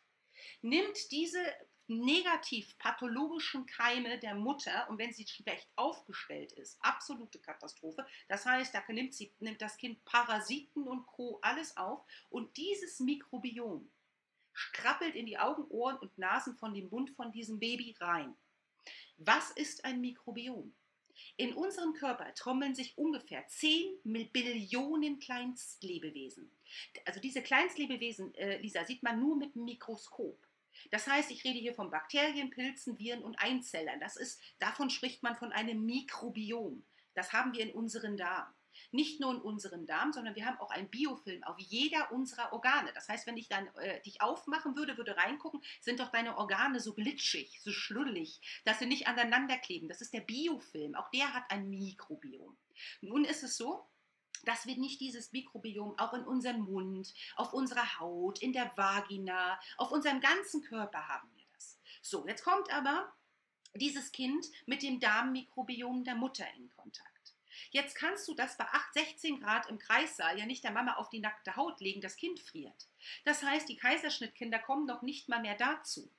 Speaker 1: Nimmt diese negativ pathologischen Keime der Mutter und wenn sie schlecht aufgestellt ist, absolute Katastrophe. Das heißt, da nimmt, sie, nimmt das Kind Parasiten und Co. alles auf und dieses Mikrobiom krabbelt in die Augen, Ohren und Nasen von dem Mund von diesem Baby rein. Was ist ein Mikrobiom? In unserem Körper trommeln sich ungefähr 10 Billionen Kleinstlebewesen. Also diese Kleinstlebewesen, äh, Lisa, sieht man nur mit dem Mikroskop. Das heißt, ich rede hier von Bakterien, Pilzen, Viren und Einzellern. Das ist, davon spricht man von einem Mikrobiom. Das haben wir in unseren Darm. Nicht nur in unserem Darm, sondern wir haben auch einen Biofilm auf jeder unserer Organe. Das heißt, wenn ich dann äh, dich aufmachen würde, würde reingucken, sind doch deine Organe so glitschig, so schluddelig, dass sie nicht aneinander kleben. Das ist der Biofilm. Auch der hat ein Mikrobiom. Nun ist es so, dass wir nicht dieses Mikrobiom auch in unserem Mund, auf unserer Haut, in der Vagina, auf unserem ganzen Körper haben wir das. So, jetzt kommt aber dieses Kind mit dem Darmmikrobiom der Mutter in Kontakt. Jetzt kannst du das bei 8, 16 Grad im Kreissaal ja nicht der Mama auf die nackte Haut legen, das Kind friert. Das heißt, die Kaiserschnittkinder kommen noch nicht mal mehr dazu.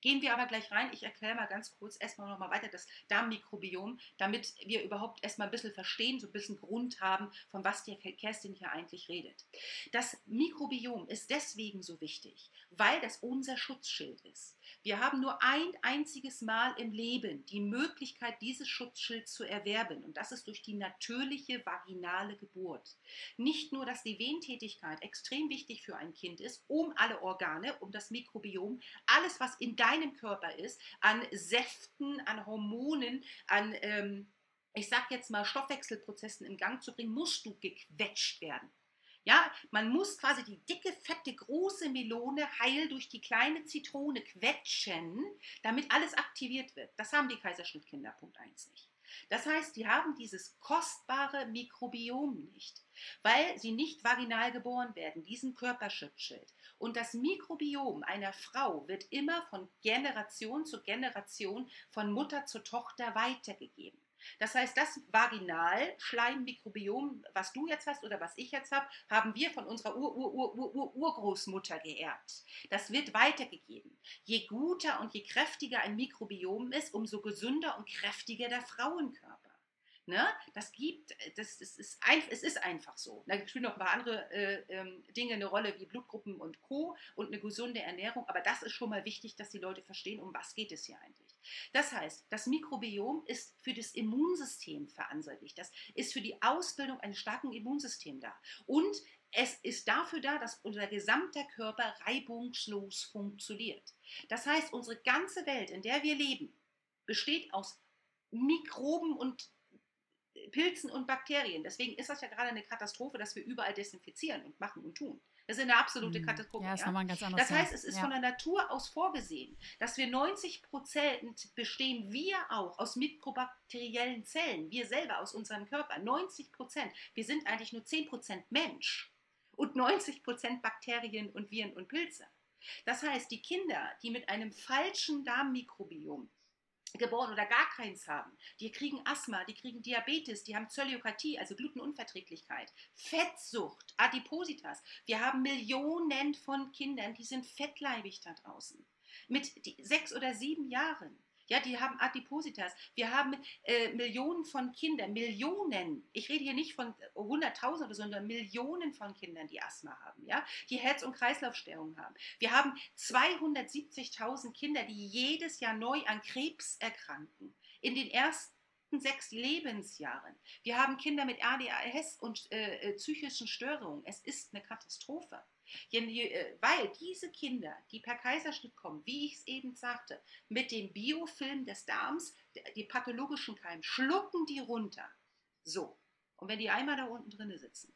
Speaker 1: Gehen wir aber gleich rein. Ich erkläre mal ganz kurz erstmal nochmal weiter das Darmmikrobiom, damit wir überhaupt erstmal ein bisschen verstehen, so ein bisschen Grund haben, von was die Kerstin hier eigentlich redet. Das Mikrobiom ist deswegen so wichtig, weil das unser Schutzschild ist. Wir haben nur ein einziges Mal im Leben die Möglichkeit, dieses Schutzschild zu erwerben. Und das ist durch die natürliche vaginale Geburt. Nicht nur, dass die Wehentätigkeit extrem wichtig für ein Kind ist, um alle Organe, um das Mikrobiom, alles, was in deinem Körper ist, an Säften, an Hormonen, an, ähm, ich sag jetzt mal, Stoffwechselprozessen in Gang zu bringen, musst du gequetscht werden. Ja, man muss quasi die dicke, fette, große Melone heil durch die kleine Zitrone quetschen, damit alles aktiviert wird. Das haben die Kaiserschnittkinder, Punkt 1 nicht. Das heißt, die haben dieses kostbare Mikrobiom nicht, weil sie nicht vaginal geboren werden, diesen Körperschutzschild. Und das Mikrobiom einer Frau wird immer von Generation zu Generation, von Mutter zu Tochter weitergegeben. Das heißt, das Vaginalschleimmikrobiom, was du jetzt hast oder was ich jetzt habe, haben wir von unserer Ur-Ur-Ur-Ur-Urgroßmutter geerbt. Das wird weitergegeben. Je guter und je kräftiger ein Mikrobiom ist, umso gesünder und kräftiger der Frauenkörper. Ne? Das gibt, das, das ist ein, es ist einfach so. Da spielen noch ein paar andere äh, ähm, Dinge eine Rolle, wie Blutgruppen und Co. und eine gesunde Ernährung. Aber das ist schon mal wichtig, dass die Leute verstehen, um was geht es hier eigentlich. Das heißt, das Mikrobiom ist für das Immunsystem verantwortlich. Das ist für die Ausbildung eines starken Immunsystems da. Und es ist dafür da, dass unser gesamter Körper reibungslos funktioniert. Das heißt, unsere ganze Welt, in der wir leben, besteht aus Mikroben und Pilzen und Bakterien. Deswegen ist das ja gerade eine Katastrophe, dass wir überall desinfizieren und machen und tun. Das ist eine absolute hm. Katastrophe. Ja, ist ja. ein ganz anderes das heißt, es ist ja. von der Natur aus vorgesehen, dass wir 90 Prozent bestehen wir auch aus mikrobakteriellen Zellen, wir selber aus unserem Körper. 90 Prozent. Wir sind eigentlich nur 10 Prozent Mensch und 90 Prozent Bakterien und Viren und Pilze. Das heißt, die Kinder, die mit einem falschen Darmmikrobiom geboren oder gar keins haben. Die kriegen Asthma, die kriegen Diabetes, die haben Zöliokratie, also Glutenunverträglichkeit, Fettsucht, Adipositas. Wir haben Millionen von Kindern, die sind fettleibig da draußen. Mit sechs oder sieben Jahren. Ja, die haben Adipositas. Wir haben äh, Millionen von Kindern, Millionen. Ich rede hier nicht von Hunderttausenden, sondern Millionen von Kindern, die Asthma haben, ja, die Herz- und Kreislaufstörungen haben. Wir haben 270.000 Kinder, die jedes Jahr neu an Krebs erkranken. In den ersten sechs Lebensjahren. Wir haben Kinder mit ADHS und äh, äh, psychischen Störungen. Es ist eine Katastrophe. Äh, weil diese Kinder, die per Kaiserschnitt kommen, wie ich es eben sagte, mit dem Biofilm des Darms, die pathologischen Keime, schlucken die runter. So. Und wenn die einmal da unten drin sitzen,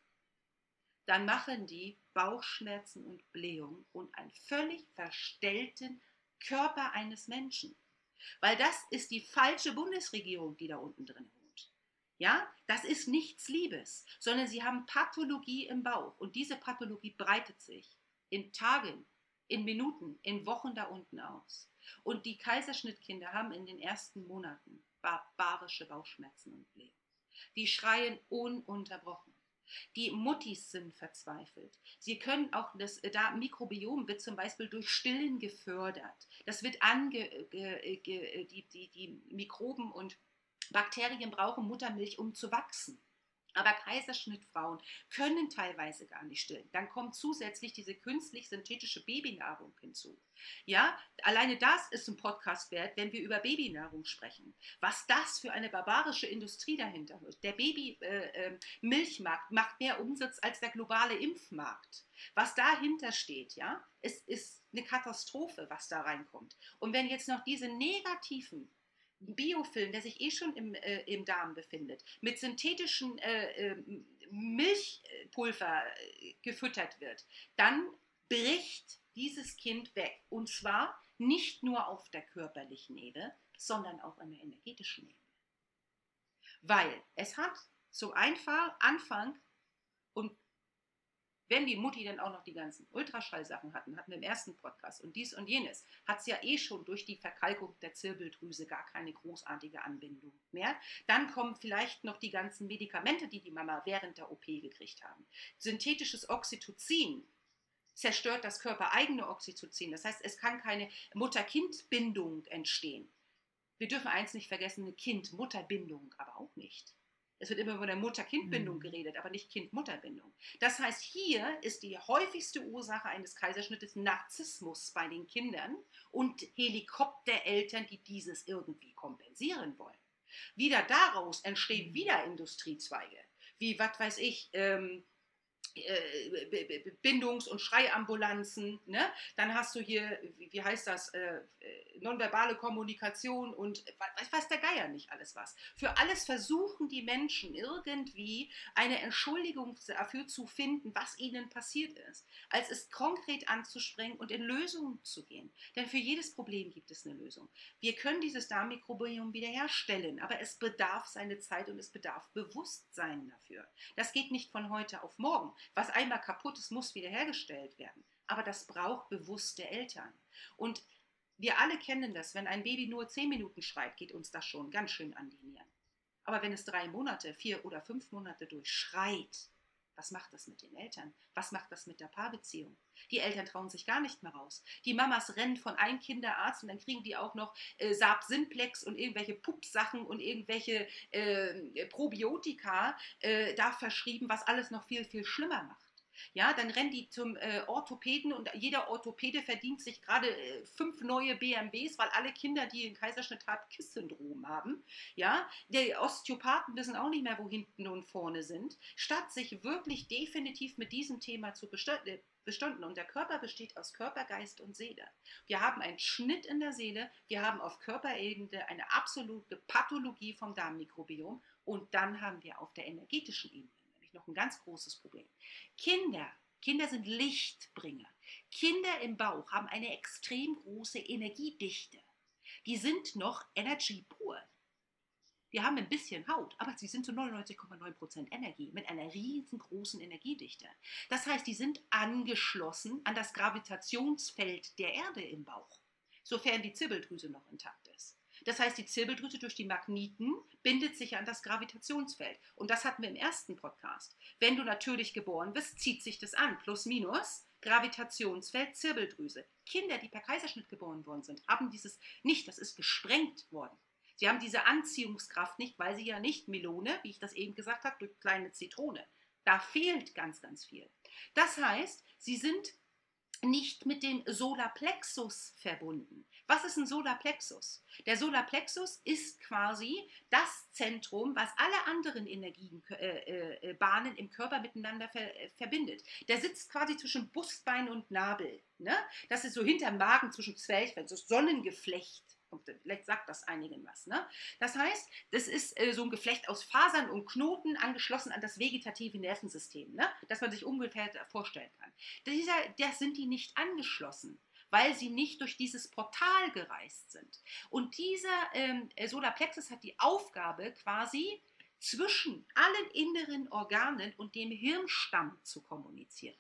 Speaker 1: dann machen die Bauchschmerzen und Blähungen und einen völlig verstellten Körper eines Menschen. Weil das ist die falsche Bundesregierung, die da unten drin wohnt. Ja, das ist nichts Liebes, sondern sie haben Pathologie im Bauch und diese Pathologie breitet sich in Tagen, in Minuten, in Wochen da unten aus. Und die Kaiserschnittkinder haben in den ersten Monaten barbarische Bauchschmerzen und Blähungen. Die schreien ununterbrochen. Die Muttis sind verzweifelt. Sie können auch, das äh, da Mikrobiom wird zum Beispiel durch Stillen gefördert. Das wird ange, äh, äh, die, die, die Mikroben und Bakterien brauchen Muttermilch, um zu wachsen. Aber Kaiserschnittfrauen können teilweise gar nicht stillen. Dann kommt zusätzlich diese künstlich-synthetische Babynahrung hinzu. Ja, alleine das ist ein Podcast wert, wenn wir über Babynahrung sprechen. Was das für eine barbarische Industrie dahinter wird. Der Babymilchmarkt äh, äh, macht mehr Umsatz als der globale Impfmarkt. Was dahinter steht, ja, es ist eine Katastrophe, was da reinkommt. Und wenn jetzt noch diese negativen Biofilm, der sich eh schon im, äh, im Darm befindet, mit synthetischen äh, äh, Milchpulver gefüttert wird, dann bricht dieses Kind weg. Und zwar nicht nur auf der körperlichen Ebene, sondern auch an der energetischen Ebene. Weil es hat zum Anfang und wenn die Mutti dann auch noch die ganzen Ultraschallsachen hatten, hatten wir im ersten Podcast und dies und jenes, hat es ja eh schon durch die Verkalkung der Zirbeldrüse gar keine großartige Anbindung mehr. Dann kommen vielleicht noch die ganzen Medikamente, die die Mama während der OP gekriegt haben. Synthetisches Oxytocin zerstört das körpereigene Oxytocin. Das heißt, es kann keine Mutter-Kind-Bindung entstehen. Wir dürfen eins nicht vergessen, eine Kind-Mutter-Bindung aber auch nicht. Es wird immer von der Mutter-Kind-Bindung mhm. geredet, aber nicht Kind-Mutter-Bindung. Das heißt, hier ist die häufigste Ursache eines Kaiserschnittes Narzissmus bei den Kindern und Helikoptereltern, die dieses irgendwie kompensieren wollen. Wieder daraus entstehen mhm. wieder Industriezweige, wie, was weiß ich, ähm, äh, Bindungs- und Schreiambulanzen. Ne? Dann hast du hier, wie heißt das, äh, nonverbale Kommunikation und was weiß der Geier nicht alles was. Für alles versuchen die Menschen irgendwie eine Entschuldigung dafür zu finden, was ihnen passiert ist, als es konkret anzuspringen und in Lösungen zu gehen. Denn für jedes Problem gibt es eine Lösung. Wir können dieses Darmmikrobiom wiederherstellen, aber es bedarf seine Zeit und es bedarf Bewusstsein dafür. Das geht nicht von heute auf morgen. Was einmal kaputt ist, muss wiederhergestellt werden. Aber das braucht bewusste Eltern. Und wir alle kennen das, wenn ein Baby nur zehn Minuten schreit, geht uns das schon ganz schön an die Nieren. Aber wenn es drei Monate, vier oder fünf Monate durchschreit, Was macht das mit den Eltern? Was macht das mit der Paarbeziehung? Die Eltern trauen sich gar nicht mehr raus. Die Mamas rennen von einem Kinderarzt und dann kriegen die auch noch äh, Saab Simplex und irgendwelche Pupsachen und irgendwelche äh, Probiotika äh, da verschrieben, was alles noch viel, viel schlimmer macht. Ja, dann rennen die zum äh, Orthopäden und jeder Orthopäde verdient sich gerade äh, fünf neue BMWs, weil alle Kinder, die den Kaiserschnitt haben, KISS-Syndrom haben. Ja, die Osteopathen wissen auch nicht mehr, wo hinten und vorne sind, statt sich wirklich definitiv mit diesem Thema zu äh, bestunden. Und der Körper besteht aus Körper, Geist und Seele. Wir haben einen Schnitt in der Seele, wir haben auf Körperebene eine absolute Pathologie vom Darmmikrobiom und dann haben wir auf der energetischen Ebene nämlich noch ein ganz großes Problem. Kinder, Kinder sind Lichtbringer. Kinder im Bauch haben eine extrem große Energiedichte. Die sind noch Energy pur. Die haben ein bisschen Haut, aber sie sind zu 99,9% Energie mit einer riesengroßen Energiedichte. Das heißt, die sind angeschlossen an das Gravitationsfeld der Erde im Bauch, sofern die Zirbeldrüse noch intakt. Das heißt, die Zirbeldrüse durch die Magneten bindet sich an das Gravitationsfeld. Und das hatten wir im ersten Podcast. Wenn du natürlich geboren bist, zieht sich das an. Plus, minus. Gravitationsfeld, Zirbeldrüse. Kinder, die per Kaiserschnitt geboren worden sind, haben dieses nicht. Das ist gesprengt worden. Sie haben diese Anziehungskraft nicht, weil sie ja nicht Melone, wie ich das eben gesagt habe, durch kleine Zitrone. Da fehlt ganz, ganz viel. Das heißt, sie sind nicht mit dem Solarplexus verbunden. Was ist ein Solarplexus? Der Solarplexus ist quasi das Zentrum, was alle anderen Energiebahnen äh, äh, im Körper miteinander ver, äh, verbindet. Der sitzt quasi zwischen Brustbein und Nabel. Ne? Das ist so hinterm Magen zwischen Zwerchfell, das Sonnengeflecht. Vielleicht sagt das einigen was. Ne? Das heißt, das ist äh, so ein Geflecht aus Fasern und Knoten angeschlossen an das vegetative Nervensystem, ne? das man sich ungefähr vorstellen kann. Dieser, das sind die nicht angeschlossen weil sie nicht durch dieses Portal gereist sind. Und dieser ähm, Solarplexus hat die Aufgabe, quasi zwischen allen inneren Organen und dem Hirnstamm zu kommunizieren.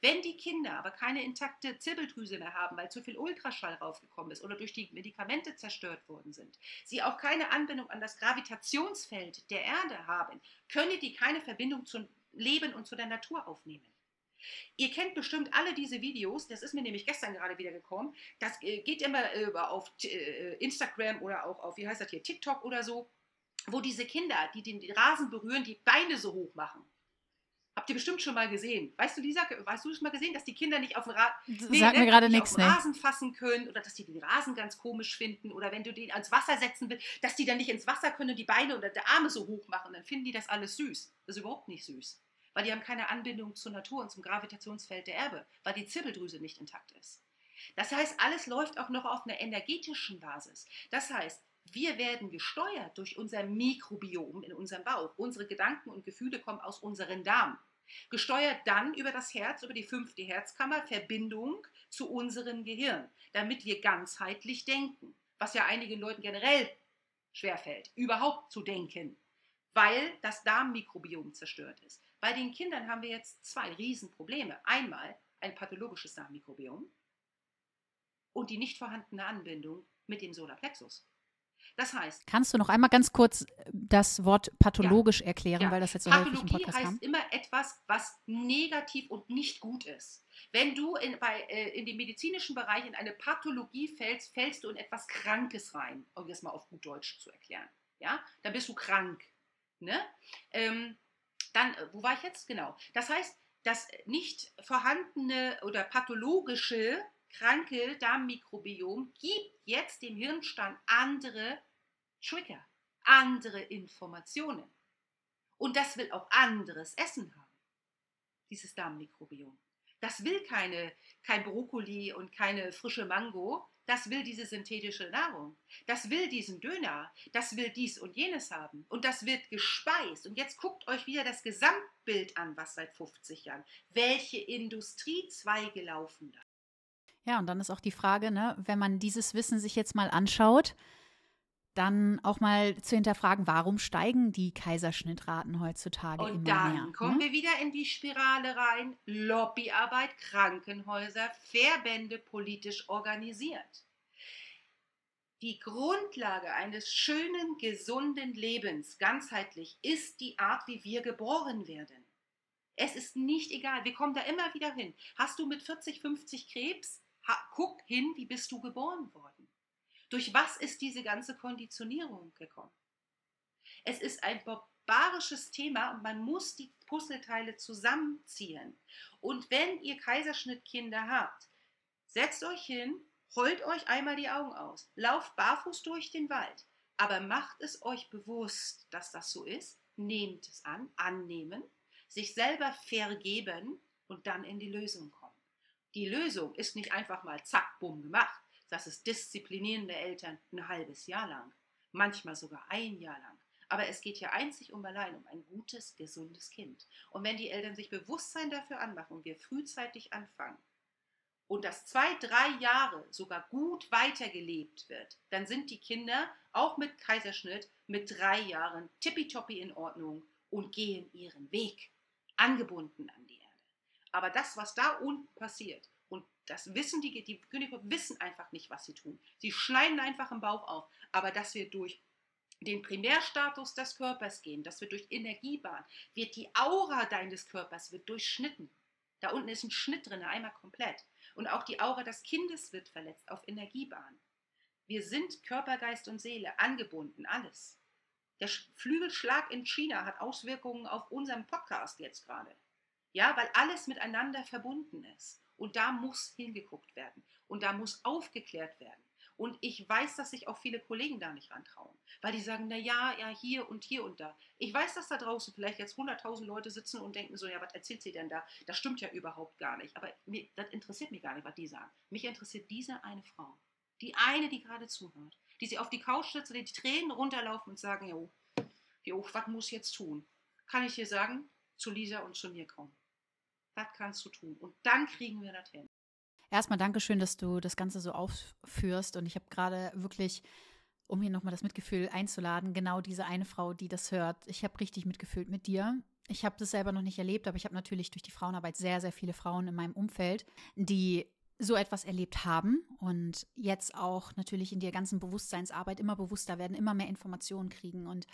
Speaker 1: Wenn die Kinder aber keine intakte Zirbeldrüse mehr haben, weil zu viel Ultraschall raufgekommen ist oder durch die Medikamente zerstört worden sind, sie auch keine Anbindung an das Gravitationsfeld der Erde haben, können die keine Verbindung zum Leben und zu der Natur aufnehmen. Ihr kennt bestimmt alle diese Videos, das ist mir nämlich gestern gerade wieder gekommen. Das äh, geht immer auf äh, Instagram oder auch auf, wie heißt das hier, TikTok oder so, wo diese Kinder, die den Rasen berühren, die Beine so hoch machen. Habt ihr bestimmt schon mal gesehen. Weißt du, Lisa, hast du schon mal gesehen, dass die Kinder nicht auf den, Ra
Speaker 2: nee, Sag mir ne, gerade nichts,
Speaker 1: ne? Rasen fassen können oder dass die den Rasen ganz komisch finden oder wenn du den ans Wasser setzen willst, dass die dann nicht ins Wasser können und die Beine oder die Arme so hoch machen, dann finden die das alles süß. Das ist überhaupt nicht süß weil die haben keine Anbindung zur Natur und zum Gravitationsfeld der Erbe, weil die Zirbeldrüse nicht intakt ist. Das heißt, alles läuft auch noch auf einer energetischen Basis. Das heißt, wir werden gesteuert durch unser Mikrobiom in unserem Bauch. Unsere Gedanken und Gefühle kommen aus unseren Darm. Gesteuert dann über das Herz, über die fünfte Herzkammer, Verbindung zu unserem Gehirn, damit wir ganzheitlich denken. Was ja einigen Leuten generell schwerfällt, überhaupt zu denken, weil das Darmmikrobiom zerstört ist. Bei den Kindern haben wir jetzt zwei Riesenprobleme. Einmal ein pathologisches Darmmikrobiom und die nicht vorhandene Anbindung mit dem Solarplexus. Das heißt.
Speaker 2: Kannst du noch einmal ganz kurz äh, das Wort pathologisch ja, erklären, ja. weil das jetzt so Pathologie häufig im Podcast
Speaker 1: heißt kam? immer etwas, was negativ und nicht gut ist. Wenn du in, bei, äh, in den medizinischen Bereich in eine Pathologie fällst, fällst du in etwas Krankes rein, um das mal auf gut Deutsch zu erklären. Ja, dann bist du krank. Ne? Ähm, dann, äh, wo war ich jetzt? Genau. Das heißt, das nicht vorhandene oder pathologische kranke Darmmikrobiom gibt jetzt dem Hirnstamm andere Trigger, andere Informationen. Und das will auch anderes Essen haben, dieses Darmmikrobiom. Das will keine, kein Brokkoli und keine frische Mango, das will diese synthetische Nahrung. Das will diesen Döner. Das will dies und jenes haben. Und das wird gespeist. Und jetzt guckt euch wieder das Gesamtbild an, was seit 50 Jahren. Welche Industriezweige laufen da?
Speaker 2: Ja, und dann ist auch die Frage, ne, wenn man dieses Wissen sich jetzt mal anschaut, dann auch mal zu hinterfragen, warum steigen die Kaiserschnittraten heutzutage
Speaker 1: und
Speaker 2: immer
Speaker 1: mehr? Und dann kommen hm? wir wieder in die Spirale rein. Lobbyarbeit, Krankenhäuser, Verbände politisch organisiert. Die Grundlage eines schönen, gesunden Lebens, ganzheitlich, ist die Art, wie wir geboren werden. Es ist nicht egal. Wir kommen da immer wieder hin. Hast du mit 40, 50 Krebs? Ha, guck hin, wie bist du geboren worden? Durch was ist diese ganze Konditionierung gekommen? Es ist ein barbarisches Thema und man muss die Puzzleteile zusammenziehen. Und wenn ihr Kaiserschnittkinder habt, setzt euch hin, heult euch einmal die Augen aus, lauft barfuß durch den Wald, aber macht es euch bewusst, dass das so ist, nehmt es an, annehmen, sich selber vergeben und dann in die Lösung kommen. Die Lösung ist nicht einfach mal zack, bumm gemacht. Das ist disziplinierende Eltern ein halbes Jahr lang, manchmal sogar ein Jahr lang. Aber es geht hier einzig und allein um ein gutes, gesundes Kind. Und wenn die Eltern sich Bewusstsein dafür anmachen und wir frühzeitig anfangen und das zwei, drei Jahre sogar gut weitergelebt wird, dann sind die Kinder auch mit Kaiserschnitt mit drei Jahren tippitoppi in Ordnung und gehen ihren Weg, angebunden an die. Aber das, was da unten passiert, und das wissen die, die Könige wissen einfach nicht, was sie tun. Sie schneiden einfach im Bauch auf. Aber dass wir durch den Primärstatus des Körpers gehen, dass wir durch Energiebahn, wird die Aura deines Körpers wird durchschnitten. Da unten ist ein Schnitt drin, einmal komplett. Und auch die Aura des Kindes wird verletzt auf Energiebahn. Wir sind Körper, Geist und Seele angebunden, alles. Der Flügelschlag in China hat Auswirkungen auf unseren Podcast jetzt gerade. Ja, weil alles miteinander verbunden ist. Und da muss hingeguckt werden. Und da muss aufgeklärt werden. Und ich weiß, dass sich auch viele Kollegen da nicht rantrauen, weil die sagen, na ja, ja, hier und hier und da. Ich weiß, dass da draußen vielleicht jetzt 100.000 Leute sitzen und denken so, ja, was erzählt sie denn da? Das stimmt ja überhaupt gar nicht. Aber mir, das interessiert mich gar nicht, was die sagen. Mich interessiert diese eine Frau. Die eine, die gerade zuhört. Die sie auf die Couch sitzt und die Tränen runterlaufen und sagen, jo, jo, was muss jetzt tun? Kann ich dir sagen, zu Lisa und zu mir kommen. Das kannst du tun. Und dann kriegen wir das hin.
Speaker 2: Erstmal Dankeschön, dass du das Ganze so aufführst. Und ich habe gerade wirklich, um hier nochmal das Mitgefühl einzuladen, genau diese eine Frau, die das hört. Ich habe richtig mitgefühlt mit dir. Ich habe das selber noch nicht erlebt, aber ich habe natürlich durch die Frauenarbeit sehr, sehr viele Frauen in meinem Umfeld, die so etwas erlebt haben und jetzt auch natürlich in der ganzen Bewusstseinsarbeit immer bewusster werden, immer mehr Informationen kriegen und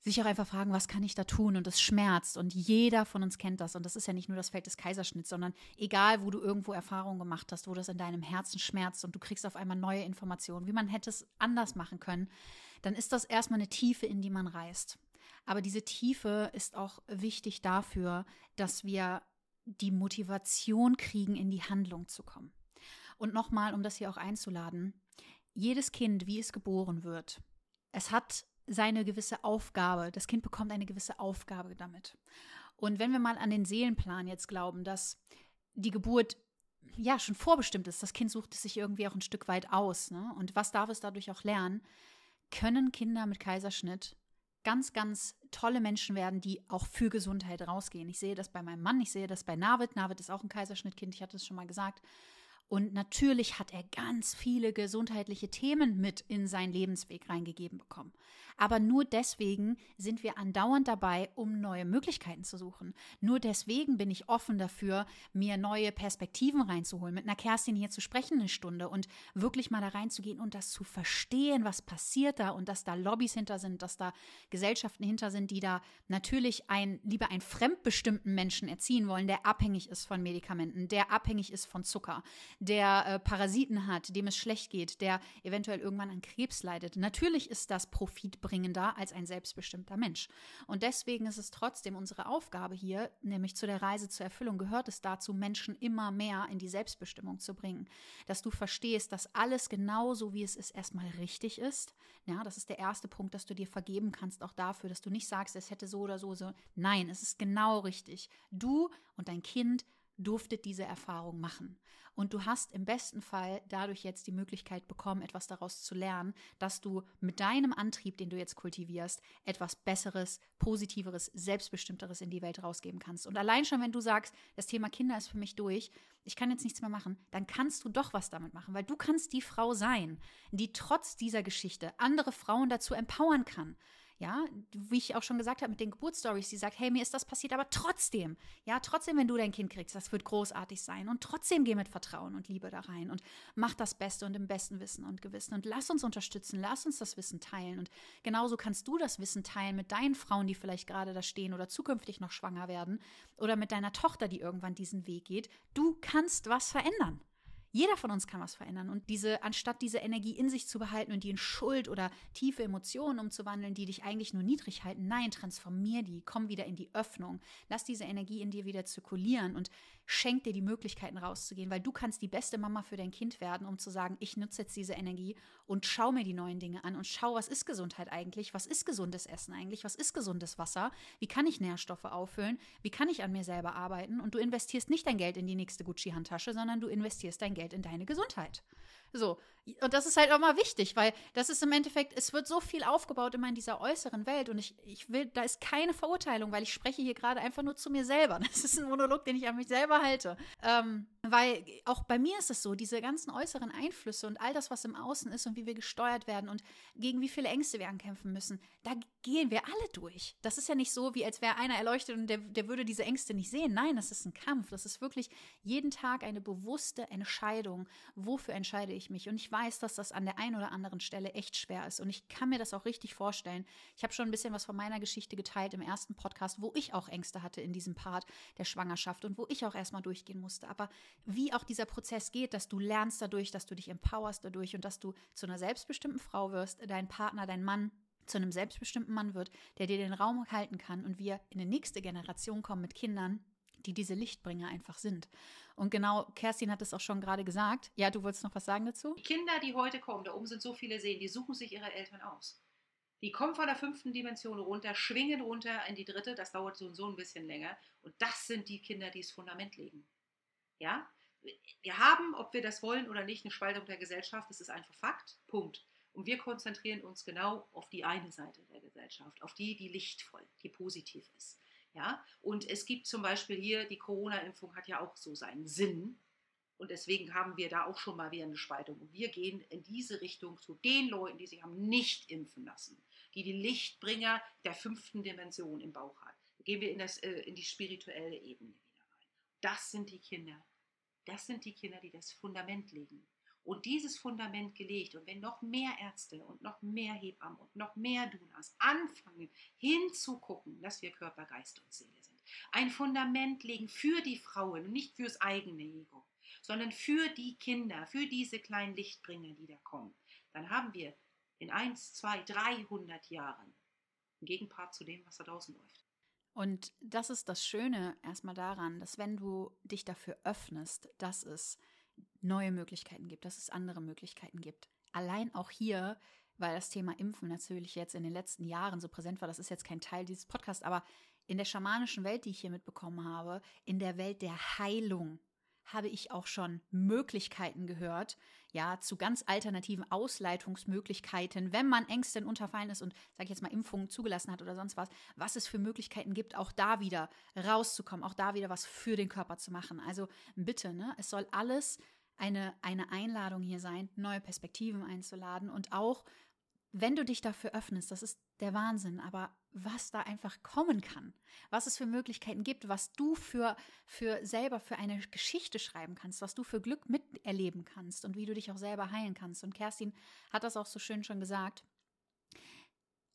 Speaker 2: sich auch einfach fragen, was kann ich da tun? Und es schmerzt. Und jeder von uns kennt das. Und das ist ja nicht nur das Feld des Kaiserschnitts, sondern egal, wo du irgendwo Erfahrungen gemacht hast, wo das in deinem Herzen schmerzt und du kriegst auf einmal neue Informationen, wie man hätte es anders machen können, dann ist das erstmal eine Tiefe, in die man reist. Aber diese Tiefe ist auch wichtig dafür, dass wir die Motivation kriegen, in die Handlung zu kommen. Und nochmal, um das hier auch einzuladen, jedes Kind, wie es geboren wird, es hat seine gewisse Aufgabe. Das Kind bekommt eine gewisse Aufgabe damit. Und wenn wir mal an den Seelenplan jetzt glauben, dass die Geburt ja schon vorbestimmt ist, das Kind sucht es sich irgendwie auch ein Stück weit aus. Ne? Und was darf es dadurch auch lernen? Können Kinder mit Kaiserschnitt ganz, ganz tolle Menschen werden, die auch für Gesundheit rausgehen. Ich sehe das bei meinem Mann, ich sehe das bei Navid. Navid ist auch ein Kaiserschnittkind, ich hatte es schon mal gesagt. Und natürlich hat er ganz viele gesundheitliche Themen mit in seinen Lebensweg reingegeben bekommen. Aber nur deswegen sind wir andauernd dabei, um neue Möglichkeiten zu suchen. Nur deswegen bin ich offen dafür, mir neue Perspektiven reinzuholen, mit einer Kerstin hier zu sprechen eine Stunde und wirklich mal da reinzugehen und das zu verstehen, was passiert da und dass da Lobbys hinter sind, dass da Gesellschaften hinter sind, die da natürlich ein, lieber einen fremdbestimmten Menschen erziehen wollen, der abhängig ist von Medikamenten, der abhängig ist von Zucker, der äh, Parasiten hat, dem es schlecht geht, der eventuell irgendwann an Krebs leidet. Natürlich ist das profitbringender als ein selbstbestimmter Mensch. Und deswegen ist es trotzdem unsere Aufgabe hier, nämlich zu der Reise zur Erfüllung, gehört es dazu, Menschen immer mehr in die Selbstbestimmung zu bringen. Dass du verstehst, dass alles genauso wie es ist, erstmal richtig ist. Ja, das ist der erste Punkt, dass du dir vergeben kannst, auch dafür, dass du nicht sagst, es hätte so oder so so. Nein, es ist genau richtig. Du und dein Kind durftet diese Erfahrung machen. Und du hast im besten Fall dadurch jetzt die Möglichkeit bekommen, etwas daraus zu lernen, dass du mit deinem Antrieb, den du jetzt kultivierst, etwas Besseres, Positiveres, Selbstbestimmteres in die Welt rausgeben kannst. Und allein schon, wenn du sagst, das Thema Kinder ist für mich durch, ich kann jetzt nichts mehr machen, dann kannst du doch was damit machen, weil du kannst die Frau sein, die trotz dieser Geschichte andere Frauen dazu empowern kann, ja, wie ich auch schon gesagt habe mit den Geburtsstories, die sagt, hey, mir ist das passiert, aber trotzdem, ja, trotzdem, wenn du dein Kind kriegst, das wird großartig sein und trotzdem geh mit Vertrauen und Liebe da rein und mach das Beste und im besten Wissen und Gewissen und lass uns unterstützen, lass uns das Wissen teilen und genauso kannst du das Wissen teilen mit deinen Frauen, die vielleicht gerade da stehen oder zukünftig noch schwanger werden oder mit deiner Tochter, die irgendwann diesen Weg geht. Du kannst was verändern. Jeder von uns kann was verändern. Und diese, anstatt diese Energie in sich zu behalten und die in Schuld oder tiefe Emotionen umzuwandeln, die dich eigentlich nur niedrig halten, nein, transformier die, komm wieder in die Öffnung. Lass diese Energie in dir wieder zirkulieren und schenk dir die Möglichkeiten rauszugehen, weil du kannst die beste Mama für dein Kind werden, um zu sagen, ich nutze jetzt diese Energie und schau mir die neuen Dinge an und schau, was ist Gesundheit eigentlich? Was ist gesundes Essen eigentlich? Was ist gesundes Wasser? Wie kann ich Nährstoffe auffüllen? Wie kann ich an mir selber arbeiten? Und du investierst nicht dein Geld in die nächste Gucci-Handtasche, sondern du investierst dein Geld Geld in deine Gesundheit. So, und das ist halt auch mal wichtig, weil das ist im Endeffekt, es wird so viel aufgebaut immer in dieser äußeren Welt und ich, ich will, da ist keine Verurteilung, weil ich spreche hier gerade einfach nur zu mir selber. Das ist ein Monolog, den ich an mich selber halte. Ähm, weil auch bei mir ist es so, diese ganzen äußeren Einflüsse und all das, was im Außen ist und wie wir gesteuert werden und gegen wie viele Ängste wir ankämpfen müssen, da gehen wir alle durch. Das ist ja nicht so, wie als wäre einer erleuchtet und der, der würde diese Ängste nicht sehen. Nein, das ist ein Kampf. Das ist wirklich jeden Tag eine bewusste Entscheidung. Wofür entscheide ich mich? Und ich weiß, dass das an der einen oder anderen Stelle echt schwer ist. Und ich kann mir das auch richtig vorstellen. Ich habe schon ein bisschen was von meiner Geschichte geteilt im ersten Podcast, wo ich auch Ängste hatte in diesem Part der Schwangerschaft und wo ich auch erstmal durchgehen musste. Aber wie auch dieser Prozess geht, dass du lernst dadurch, dass du dich empowerst dadurch und dass du zu einer selbstbestimmten Frau wirst, dein Partner, dein Mann zu einem selbstbestimmten Mann wird, der dir den Raum halten kann und wir in die nächste Generation kommen mit Kindern, die diese Lichtbringer einfach sind. Und genau, Kerstin hat es auch schon gerade gesagt. Ja, du wolltest noch was sagen dazu?
Speaker 1: Die Kinder, die heute kommen, da oben sind so viele Seen, die suchen sich ihre Eltern aus. Die kommen von der fünften Dimension runter, schwingen runter in die dritte, das dauert so und so ein bisschen länger. Und das sind die Kinder, die das Fundament legen. Ja? Wir haben, ob wir das wollen oder nicht, eine Spaltung der Gesellschaft. Das ist einfach Fakt. Punkt. Und wir konzentrieren uns genau auf die eine Seite der Gesellschaft, auf die, die lichtvoll, die positiv ist. Ja? Und es gibt zum Beispiel hier, die Corona-Impfung hat ja auch so seinen Sinn. Und deswegen haben wir da auch schon mal wieder eine Spaltung. Und wir gehen in diese Richtung zu den Leuten, die sich haben nicht impfen lassen, die die Lichtbringer der fünften Dimension im Bauch hat. Gehen wir in, das, äh, in die spirituelle Ebene wieder rein. Das sind die Kinder. Das sind die Kinder, die das Fundament legen und dieses Fundament gelegt. Und wenn noch mehr Ärzte und noch mehr Hebammen und noch mehr Dunas anfangen hinzugucken, dass wir Körper, Geist und Seele sind, ein Fundament legen für die Frauen und nicht fürs eigene Ego, sondern für die Kinder, für diese kleinen Lichtbringer, die da kommen, dann haben wir in 1, 2, 300 Jahren einen Gegenpart zu dem, was da draußen läuft.
Speaker 2: Und das ist das Schöne erstmal daran, dass wenn du dich dafür öffnest, dass es neue Möglichkeiten gibt, dass es andere Möglichkeiten gibt. Allein auch hier, weil das Thema Impfen natürlich jetzt in den letzten Jahren so präsent war, das ist jetzt kein Teil dieses Podcasts, aber in der schamanischen Welt, die ich hier mitbekommen habe, in der Welt der Heilung, habe ich auch schon Möglichkeiten gehört, ja, zu ganz alternativen Ausleitungsmöglichkeiten, wenn man Ängsten unterfallen ist und, sage ich jetzt mal, Impfungen zugelassen hat oder sonst was, was es für Möglichkeiten gibt, auch da wieder rauszukommen, auch da wieder was für den Körper zu machen. Also bitte, ne, es soll alles eine, eine Einladung hier sein, neue Perspektiven einzuladen und auch, wenn du dich dafür öffnest, das ist der Wahnsinn, aber was da einfach kommen kann, was es für Möglichkeiten gibt, was du für, für selber für eine Geschichte schreiben kannst, was du für Glück miterleben kannst und wie du dich auch selber heilen kannst. Und Kerstin hat das auch so schön schon gesagt.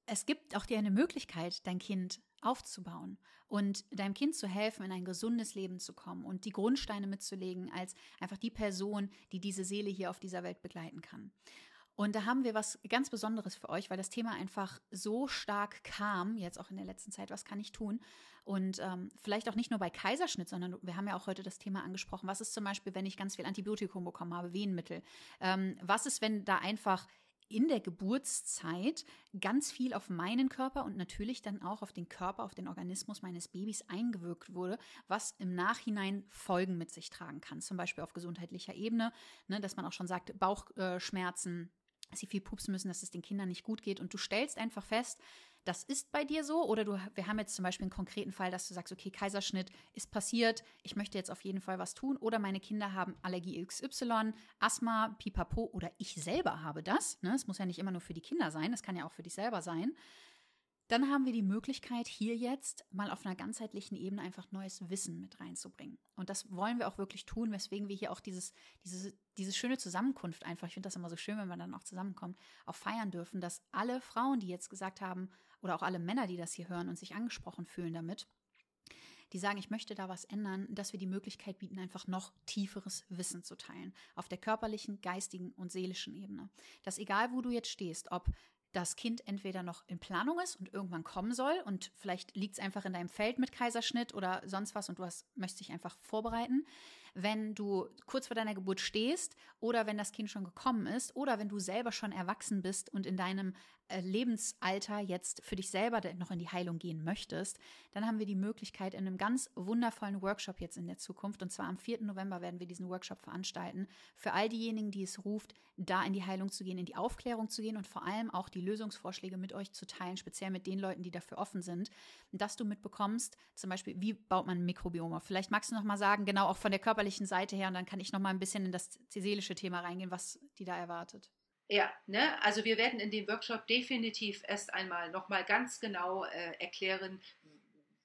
Speaker 2: Es gibt auch dir eine Möglichkeit, dein Kind aufzubauen und deinem Kind zu helfen, in ein gesundes Leben zu kommen und die Grundsteine mitzulegen als einfach die Person, die diese Seele hier auf dieser Welt begleiten kann. Und da haben wir was ganz Besonderes für euch, weil das Thema einfach so stark kam, jetzt auch in der letzten Zeit, was kann ich tun? Und ähm, vielleicht auch nicht nur bei Kaiserschnitt, sondern wir haben ja auch heute das Thema angesprochen. Was ist zum Beispiel, wenn ich ganz viel Antibiotikum bekommen habe, Wehenmittel? Ähm, was ist, wenn da einfach in der Geburtszeit ganz viel auf meinen Körper und natürlich dann auch auf den Körper, auf den Organismus meines Babys eingewirkt wurde, was im Nachhinein Folgen mit sich tragen kann. Zum Beispiel auf gesundheitlicher Ebene, ne, dass man auch schon sagt, Bauchschmerzen, sie viel pupsen müssen, dass es den Kindern nicht gut geht. Und du stellst einfach fest, das ist bei dir so. Oder du, wir haben jetzt zum Beispiel einen konkreten Fall, dass du sagst, okay, Kaiserschnitt ist passiert, ich möchte jetzt auf jeden Fall was tun. Oder meine Kinder haben Allergie XY, Asthma, Pipapo oder ich selber habe das. Ne? Es muss ja nicht immer nur für die Kinder sein, das kann ja auch für dich selber sein. Dann haben wir die Möglichkeit, hier jetzt mal auf einer ganzheitlichen Ebene einfach neues Wissen mit reinzubringen. Und das wollen wir auch wirklich tun, weswegen wir hier auch dieses, diese, diese schöne Zusammenkunft einfach, ich finde das immer so schön, wenn man dann auch zusammenkommt, auch feiern dürfen, dass alle Frauen, die jetzt gesagt haben, oder auch alle Männer, die das hier hören und sich angesprochen fühlen damit, die sagen, ich möchte da was ändern, dass wir die Möglichkeit bieten, einfach noch tieferes Wissen zu teilen. Auf der körperlichen, geistigen und seelischen Ebene. Dass egal, wo du jetzt stehst, ob das Kind entweder noch in Planung ist und irgendwann kommen soll und vielleicht liegt es einfach in deinem Feld mit Kaiserschnitt oder sonst was und du hast, möchtest dich einfach vorbereiten. Wenn du kurz vor deiner Geburt stehst oder wenn das Kind schon gekommen ist oder wenn du selber schon erwachsen bist und in deinem äh, Lebensalter jetzt für dich selber noch in die Heilung gehen möchtest, dann haben wir die Möglichkeit in einem ganz wundervollen Workshop jetzt in der Zukunft. Und zwar am 4. November werden wir diesen Workshop veranstalten. Für all diejenigen, die es ruft, da in die Heilung zu gehen, in die Aufklärung zu gehen und vor allem auch die Lösungsvorschläge mit euch zu teilen, speziell mit den Leuten, die dafür offen sind, dass du mitbekommst, zum Beispiel, wie baut man ein Mikrobiom auf? Vielleicht magst du noch mal sagen, genau auch von der körperlichen Seite her, und dann kann ich noch mal ein bisschen in das seelische Thema reingehen, was die da erwartet.
Speaker 1: Ja, ne? also wir werden in dem Workshop definitiv erst einmal nochmal ganz genau äh, erklären,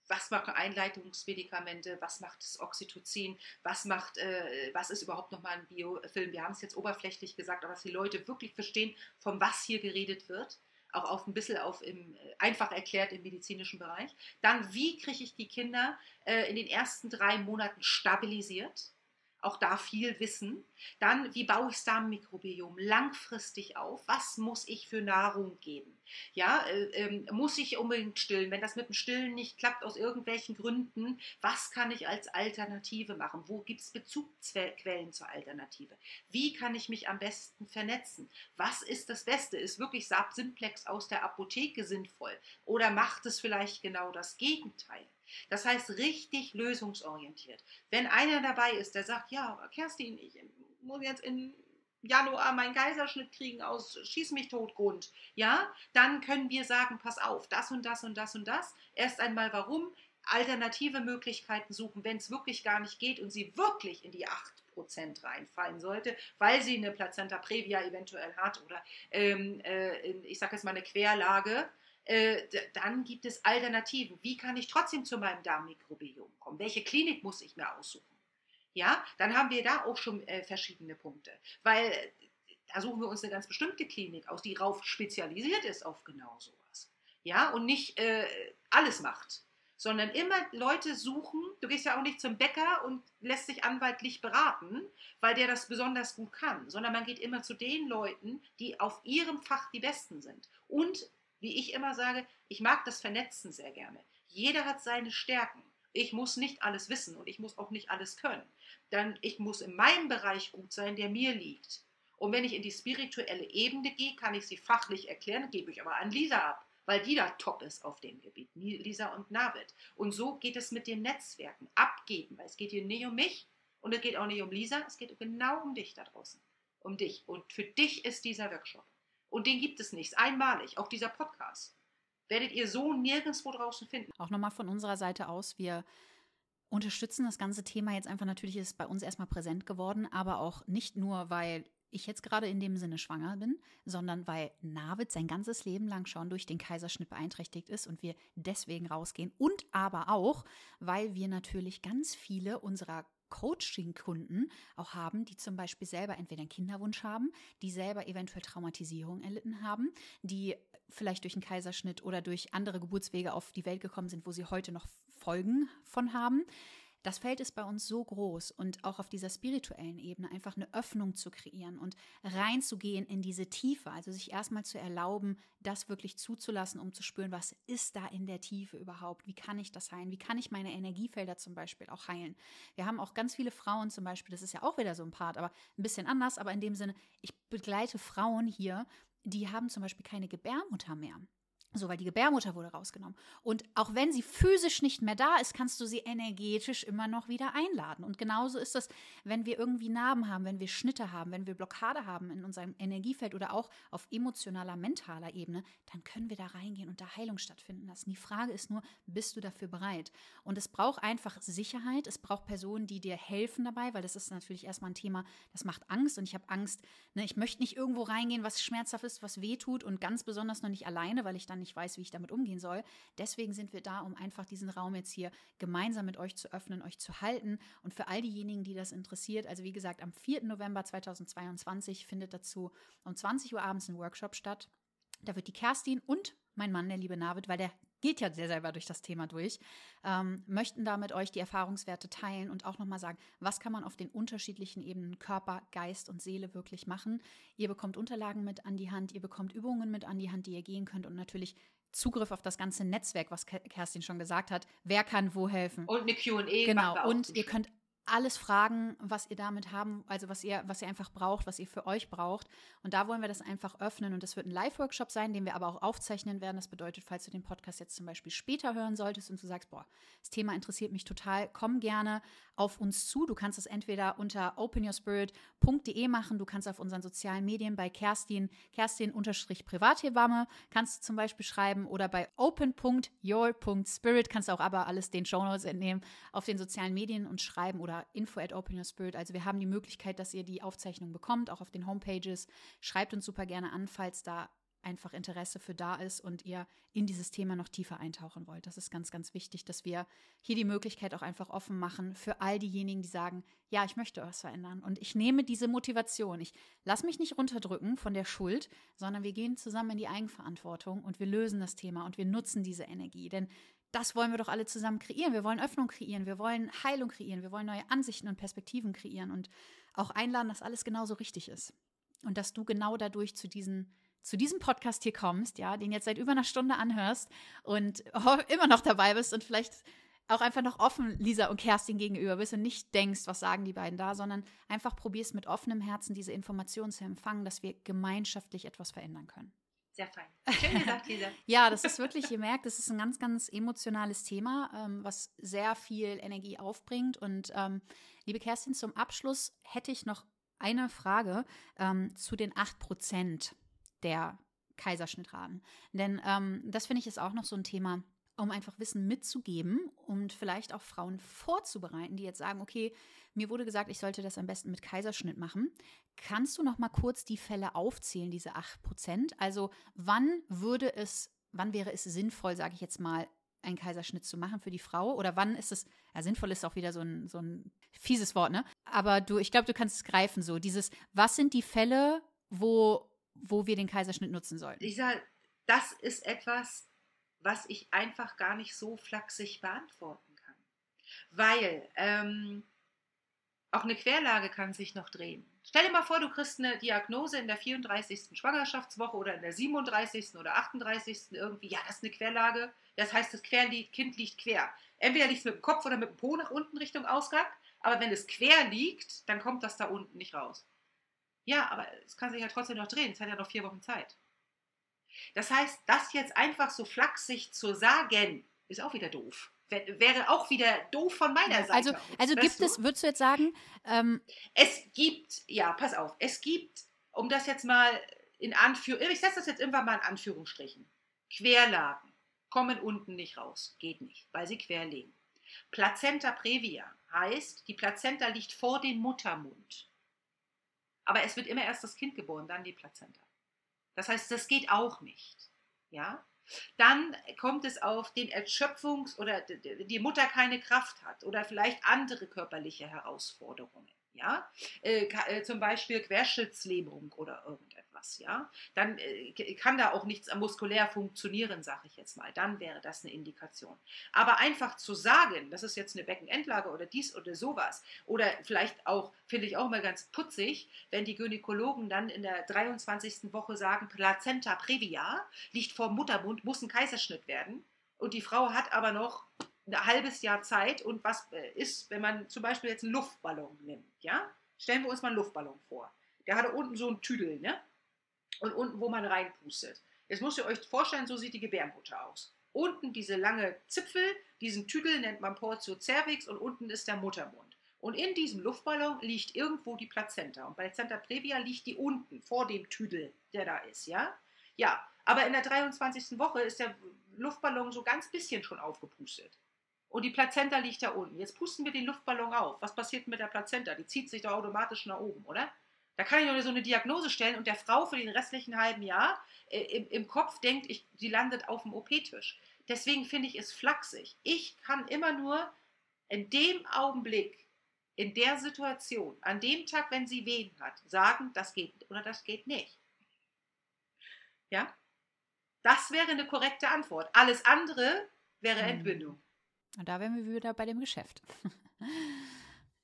Speaker 1: was machen Einleitungsmedikamente, was macht das Oxytocin, was macht, äh, was ist überhaupt nochmal ein Biofilm. Wir haben es jetzt oberflächlich gesagt, aber dass die Leute wirklich verstehen, von was hier geredet wird. Auch auf ein bisschen auf im, äh, einfach erklärt im medizinischen Bereich. Dann, wie kriege ich die Kinder äh, in den ersten drei Monaten stabilisiert? Auch da viel Wissen. Dann, wie baue ich das Darmmikrobiom langfristig auf? Was muss ich für Nahrung geben? Ja, äh, äh, muss ich unbedingt stillen? Wenn das mit dem Stillen nicht klappt, aus irgendwelchen Gründen, was kann ich als Alternative machen? Wo gibt es Bezugsquellen zur Alternative? Wie kann ich mich am besten vernetzen? Was ist das Beste? Ist wirklich Sab Simplex aus der Apotheke sinnvoll? Oder macht es vielleicht genau das Gegenteil? Das heißt, richtig lösungsorientiert. Wenn einer dabei ist, der sagt, ja, Kerstin, ich muss jetzt in Januar meinen Kaiserschnitt kriegen aus Schieß mich tot Grund, ja, dann können wir sagen, pass auf, das und das und das und das. Erst einmal warum, alternative Möglichkeiten suchen, wenn es wirklich gar nicht geht und sie wirklich in die 8% reinfallen sollte, weil sie eine Plazenta previa eventuell hat oder ähm, äh, ich sage jetzt mal eine Querlage, äh, dann gibt es Alternativen. Wie kann ich trotzdem zu meinem Darmmikrobiom kommen? Welche Klinik muss ich mir aussuchen? Ja, dann haben wir da auch schon äh, verschiedene Punkte, weil äh, da suchen wir uns eine ganz bestimmte Klinik aus, die darauf spezialisiert ist auf genau sowas. Ja, und nicht äh, alles macht, sondern immer Leute suchen. Du gehst ja auch nicht zum Bäcker und lässt sich anwaltlich beraten, weil der das besonders gut kann, sondern man geht immer zu den Leuten, die auf ihrem Fach die Besten sind und wie ich immer sage, ich mag das Vernetzen sehr gerne. Jeder hat seine Stärken. Ich muss nicht alles wissen und ich muss auch nicht alles können. Dann ich muss in meinem Bereich gut sein, der mir liegt. Und wenn ich in die spirituelle Ebene gehe, kann ich sie fachlich erklären, gebe ich aber an Lisa ab, weil die da top ist auf dem Gebiet, Lisa und Navid. Und so geht es mit den Netzwerken, abgeben, weil es geht hier nicht um mich und es geht auch nicht um Lisa, es geht genau um dich da draußen, um dich. Und für dich ist dieser Workshop. Und den gibt es nicht, einmalig, auch dieser Podcast. Werdet ihr so nirgendwo draußen finden.
Speaker 2: Auch nochmal von unserer Seite aus, wir unterstützen das ganze Thema jetzt einfach, natürlich ist es bei uns erstmal präsent geworden, aber auch nicht nur, weil ich jetzt gerade in dem Sinne schwanger bin, sondern weil Navid sein ganzes Leben lang schon durch den Kaiserschnitt beeinträchtigt ist und wir deswegen rausgehen und aber auch, weil wir natürlich ganz viele unserer Coaching-Kunden auch haben, die zum Beispiel selber entweder einen Kinderwunsch haben, die selber eventuell Traumatisierung erlitten haben, die vielleicht durch einen Kaiserschnitt oder durch andere Geburtswege auf die Welt gekommen sind, wo sie heute noch Folgen von haben. Das Feld ist bei uns so groß und auch auf dieser spirituellen Ebene einfach eine Öffnung zu kreieren und reinzugehen in diese Tiefe, also sich erstmal zu erlauben, das wirklich zuzulassen, um zu spüren, was ist da in der Tiefe überhaupt? Wie kann ich das heilen? Wie kann ich meine Energiefelder zum Beispiel auch heilen? Wir haben auch ganz viele Frauen zum Beispiel, das ist ja auch wieder so ein Part, aber ein bisschen anders, aber in dem Sinne, ich begleite Frauen hier, die haben zum Beispiel keine Gebärmutter mehr. So, weil die Gebärmutter wurde rausgenommen. Und auch wenn sie physisch nicht mehr da ist, kannst du sie energetisch immer noch wieder einladen. Und genauso ist das, wenn wir irgendwie Narben haben, wenn wir Schnitte haben, wenn wir Blockade haben in unserem Energiefeld oder auch auf emotionaler, mentaler Ebene, dann können wir da reingehen und da Heilung stattfinden lassen. Die Frage ist nur, bist du dafür bereit? Und es braucht einfach Sicherheit. Es braucht Personen, die dir helfen dabei, weil das ist natürlich erstmal ein Thema, das macht Angst. Und ich habe Angst, ne, ich möchte nicht irgendwo reingehen, was schmerzhaft ist, was weh tut und ganz besonders noch nicht alleine, weil ich dann nicht weiß, wie ich damit umgehen soll. Deswegen sind wir da, um einfach diesen Raum jetzt hier gemeinsam mit euch zu öffnen, euch zu halten. Und für all diejenigen, die das interessiert, also wie gesagt, am 4. November 2022 findet dazu um 20 Uhr abends ein Workshop statt. Da wird die Kerstin und mein Mann, der liebe Navid, weil der geht ja sehr selber durch das Thema durch, ähm, möchten da mit euch die Erfahrungswerte teilen und auch nochmal sagen, was kann man auf den unterschiedlichen Ebenen Körper, Geist und Seele wirklich machen. Ihr bekommt Unterlagen mit an die Hand, ihr bekommt Übungen mit an die Hand, die ihr gehen könnt und natürlich Zugriff auf das ganze Netzwerk, was Kerstin schon gesagt hat. Wer kann wo helfen?
Speaker 1: Und eine Q&A.
Speaker 2: Genau. Und ihr könnt alles fragen, was ihr damit haben, also was ihr, was ihr einfach braucht, was ihr für euch braucht. Und da wollen wir das einfach öffnen. Und das wird ein Live-Workshop sein, den wir aber auch aufzeichnen werden. Das bedeutet, falls du den Podcast jetzt zum Beispiel später hören solltest und du sagst, boah, das Thema interessiert mich total, komm gerne auf uns zu. Du kannst es entweder unter openyourspirit.de machen, du kannst auf unseren sozialen Medien bei Kerstin, Kerstin-Privathebamme, kannst du zum Beispiel schreiben oder bei open.your.spirit kannst du auch aber alles den Shownotes entnehmen auf den sozialen Medien und schreiben oder info at openyourspirit. Also wir haben die Möglichkeit, dass ihr die Aufzeichnung bekommt, auch auf den Homepages. Schreibt uns super gerne an, falls da einfach Interesse für da ist und ihr in dieses Thema noch tiefer eintauchen wollt. Das ist ganz, ganz wichtig, dass wir hier die Möglichkeit auch einfach offen machen für all diejenigen, die sagen, ja, ich möchte was verändern und ich nehme diese Motivation. Ich lasse mich nicht runterdrücken von der Schuld, sondern wir gehen zusammen in die Eigenverantwortung und wir lösen das Thema und wir nutzen diese Energie. Denn das wollen wir doch alle zusammen kreieren. Wir wollen Öffnung kreieren, wir wollen Heilung kreieren, wir wollen neue Ansichten und Perspektiven kreieren und auch einladen, dass alles genauso richtig ist. Und dass du genau dadurch zu diesen zu diesem Podcast hier kommst, ja, den jetzt seit über einer Stunde anhörst und immer noch dabei bist und vielleicht auch einfach noch offen Lisa und Kerstin gegenüber bist und nicht denkst, was sagen die beiden da, sondern einfach probierst mit offenem Herzen diese Informationen zu empfangen, dass wir gemeinschaftlich etwas verändern können.
Speaker 1: Sehr fein. Schön gesagt, Lisa.
Speaker 2: ja, das ist wirklich, ihr merkt, das ist ein ganz, ganz emotionales Thema, ähm, was sehr viel Energie aufbringt. Und ähm, liebe Kerstin, zum Abschluss hätte ich noch eine Frage ähm, zu den 8 Prozent der Kaiserschnittraten. Denn ähm, das finde ich ist auch noch so ein Thema, um einfach Wissen mitzugeben und vielleicht auch Frauen vorzubereiten, die jetzt sagen, okay, mir wurde gesagt, ich sollte das am besten mit Kaiserschnitt machen. Kannst du noch mal kurz die Fälle aufzählen, diese 8%? Also wann würde es, wann wäre es sinnvoll, sage ich jetzt mal, einen Kaiserschnitt zu machen für die Frau? Oder wann ist es, ja, sinnvoll ist auch wieder so ein, so ein fieses Wort, ne? Aber du, ich glaube, du kannst es greifen so. Dieses, was sind die Fälle, wo wo wir den Kaiserschnitt nutzen sollten?
Speaker 1: Lisa, das ist etwas, was ich einfach gar nicht so flachsig beantworten kann. Weil ähm, auch eine Querlage kann sich noch drehen. Stell dir mal vor, du kriegst eine Diagnose in der 34. Schwangerschaftswoche oder in der 37. oder 38. irgendwie. Ja, das ist eine Querlage. Das heißt, das Kind liegt quer. Entweder liegt es mit dem Kopf oder mit dem Po nach unten Richtung Ausgang. Aber wenn es quer liegt, dann kommt das da unten nicht raus. Ja, aber es kann sich ja trotzdem noch drehen. Es hat ja noch vier Wochen Zeit. Das heißt, das jetzt einfach so flachsig zu sagen, ist auch wieder doof. Wäre auch wieder doof von meiner Seite.
Speaker 2: Also, aus, also gibt du? es, würdest du jetzt sagen? Ähm
Speaker 1: es gibt, ja, pass auf, es gibt, um das jetzt mal in Anführungstrichen, ich setze das jetzt irgendwann mal in Anführungsstrichen, Querlagen kommen unten nicht raus. Geht nicht, weil sie quer liegen. Plazenta previa heißt, die Plazenta liegt vor dem Muttermund. Aber es wird immer erst das Kind geboren, dann die Plazenta. Das heißt, das geht auch nicht. Ja? Dann kommt es auf den Erschöpfungs- oder die Mutter keine Kraft hat oder vielleicht andere körperliche Herausforderungen. Ja? Äh, äh zum Beispiel Querschnittslähmung oder irgendetwas was, ja, dann äh, kann da auch nichts muskulär funktionieren, sage ich jetzt mal. Dann wäre das eine Indikation. Aber einfach zu sagen, das ist jetzt eine Beckenendlage oder dies oder sowas, oder vielleicht auch, finde ich auch mal ganz putzig, wenn die Gynäkologen dann in der 23. Woche sagen, Plazenta previa liegt vor Muttermund, muss ein Kaiserschnitt werden. Und die Frau hat aber noch ein halbes Jahr Zeit. Und was äh, ist, wenn man zum Beispiel jetzt einen Luftballon nimmt, ja? Stellen wir uns mal einen Luftballon vor. Der hatte unten so einen Tüdel, ne? und unten, wo man reinpustet. Jetzt müsst ihr euch vorstellen, so sieht die Gebärmutter aus. Unten diese lange Zipfel, diesen Tüdel nennt man Portio cervix und unten ist der Muttermund. Und in diesem Luftballon liegt irgendwo die Plazenta. Und Plazenta previa liegt die unten, vor dem Tüdel, der da ist, ja? Ja, aber in der 23. Woche ist der Luftballon so ganz bisschen schon aufgepustet. Und die Plazenta liegt da unten. Jetzt pusten wir den Luftballon auf. Was passiert mit der Plazenta? Die zieht sich da automatisch nach oben, oder? Da kann ich nur so eine Diagnose stellen und der Frau für den restlichen halben Jahr äh, im, im, Kopf denkt, ich, sie landet auf dem OP-Tisch. Deswegen finde ich es flachsig. Ich kann immer nur in dem Augenblick, in der Situation, an dem Tag, wenn sie Wehen hat, sagen, das geht oder das geht nicht. Ja? Das wäre eine korrekte Antwort. Alles andere wäre hm. Entbindung.
Speaker 2: Und da wären wir wieder bei dem Geschäft.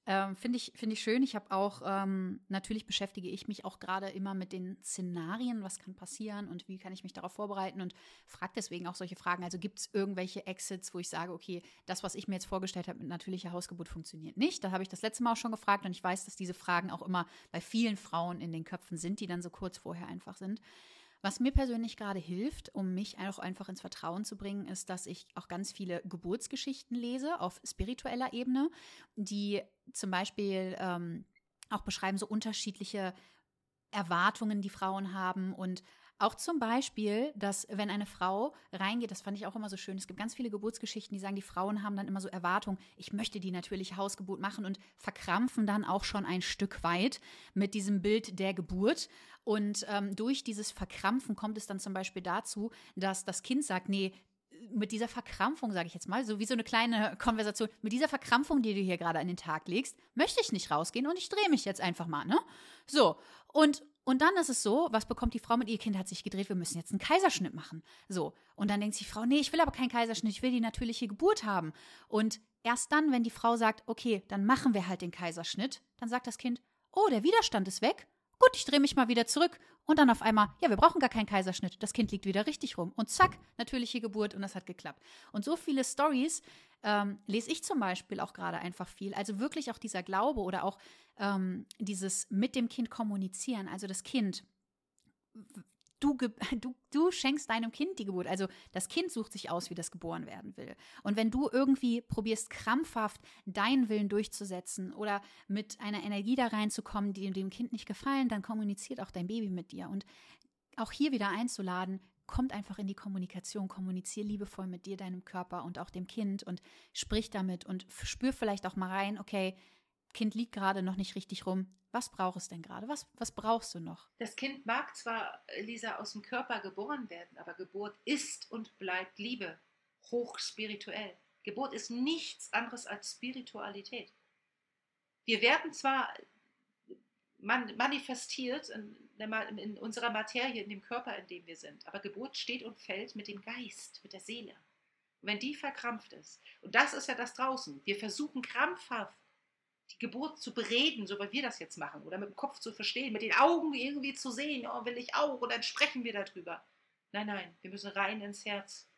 Speaker 2: Ähm, Finde ich, find ich schön. Ich habe auch, ähm, natürlich beschäftige ich mich auch gerade immer mit den Szenarien, was kann passieren und wie kann ich mich darauf vorbereiten und frage deswegen auch solche Fragen. Also gibt es irgendwelche Exits, wo ich sage, okay, das, was ich mir jetzt vorgestellt habe mit natürlicher Hausgeburt, funktioniert nicht. Da habe ich das letzte Mal auch schon gefragt und ich weiß, dass diese Fragen auch immer bei vielen Frauen in den Köpfen sind, die dann so kurz vorher einfach sind. Was mir persönlich gerade hilft, um mich auch einfach ins Vertrauen zu bringen, ist, dass ich auch ganz viele Geburtsgeschichten lese auf spiritueller Ebene, die zum Beispiel ähm, auch beschreiben so unterschiedliche Erwartungen, die Frauen haben und auch zum Beispiel, dass wenn eine Frau reingeht, das fand ich auch immer so schön, es gibt ganz viele Geburtsgeschichten, die sagen, die Frauen haben dann immer so Erwartungen, ich möchte die natürliche Hausgeburt machen und verkrampfen dann auch schon ein Stück weit mit diesem Bild der Geburt. Und ähm, durch dieses Verkrampfen kommt es dann zum Beispiel dazu, dass das Kind sagt, nee, mit dieser Verkrampfung, sage ich jetzt mal, so wie so eine kleine Konversation, mit dieser Verkrampfung, die du hier gerade an den Tag legst, möchte ich nicht rausgehen und ich drehe mich jetzt einfach mal, ne? So. Und, und dann ist es so, was bekommt die Frau mit? Ihr Kind hat sich gedreht, wir müssen jetzt einen Kaiserschnitt machen. So. Und dann denkt sich die Frau, nee, ich will aber keinen Kaiserschnitt, ich will die natürliche Geburt haben. Und erst dann, wenn die Frau sagt, okay, dann machen wir halt den Kaiserschnitt, dann sagt das Kind, oh, der Widerstand ist weg. Gut, ich drehe mich mal wieder zurück. Und dann auf einmal, ja, wir brauchen gar keinen Kaiserschnitt. Das Kind liegt wieder richtig rum. Und zack, natürliche Geburt und das hat geklappt. Und so viele Stories ähm, lese ich zum Beispiel auch gerade einfach viel. Also wirklich auch dieser Glaube oder auch ähm, dieses mit dem Kind kommunizieren. Also das Kind, du, du, du schenkst deinem Kind die Geburt. Also das Kind sucht sich aus, wie das geboren werden will. Und wenn du irgendwie probierst, krampfhaft deinen Willen durchzusetzen oder mit einer Energie da reinzukommen, die dem Kind nicht gefallen, dann kommuniziert auch dein Baby mit dir. Und auch hier wieder einzuladen, kommt einfach in die Kommunikation, kommunizier liebevoll mit dir, deinem Körper und auch dem Kind und sprich damit und spür vielleicht auch mal rein, okay, Kind liegt gerade noch nicht richtig rum. Was braucht es denn gerade? Was, was brauchst du noch?
Speaker 1: Das Kind mag zwar, Lisa, aus dem Körper geboren werden, aber Geburt ist und bleibt Liebe, hochspirituell. Geburt ist nichts anderes als Spiritualität. Wir werden zwar manifestiert in, in, unserer Materie, in dem Körper, in dem wir sind. Aber Geburt steht und fällt mit dem Geist, mit der Seele. Und wenn die verkrampft ist, und das ist ja das draußen, wir versuchen krampfhaft die Geburt zu bereden, so wie wir das jetzt machen, oder mit dem Kopf zu verstehen, mit den Augen irgendwie zu sehen, oh, will ich auch, und dann sprechen wir darüber. Nein, nein, wir müssen rein ins Herz.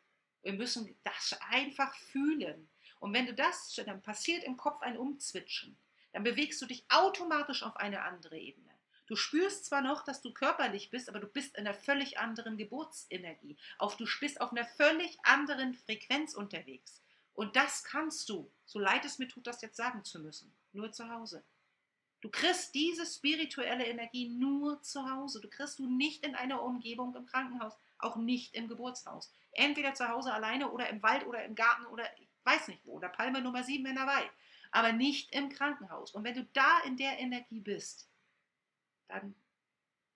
Speaker 1: Wir müssen das einfach fühlen. Und wenn du das, dann passiert im Kopf ein Umzwitschen dann bewegst du dich automatisch auf eine andere Ebene. Du spürst zwar noch, dass du körperlich bist, aber du bist in einer völlig anderen Geburtsenergie. Auf, du bist auf einer völlig anderen Frequenz unterwegs. Und das kannst du, so leid es mir tut, das jetzt sagen zu müssen, nur zu Hause. Du kriegst diese spirituelle Energie nur zu Hause. Du kriegst du nicht in einer Umgebung im Krankenhaus, auch nicht im Geburtshaus. Entweder zu Hause alleine oder im Wald oder im Garten oder ich weiß nicht wo, oder Palme Nummer 7 in Hawaii aber nicht im Krankenhaus. Und wenn du da in der Energie bist, dann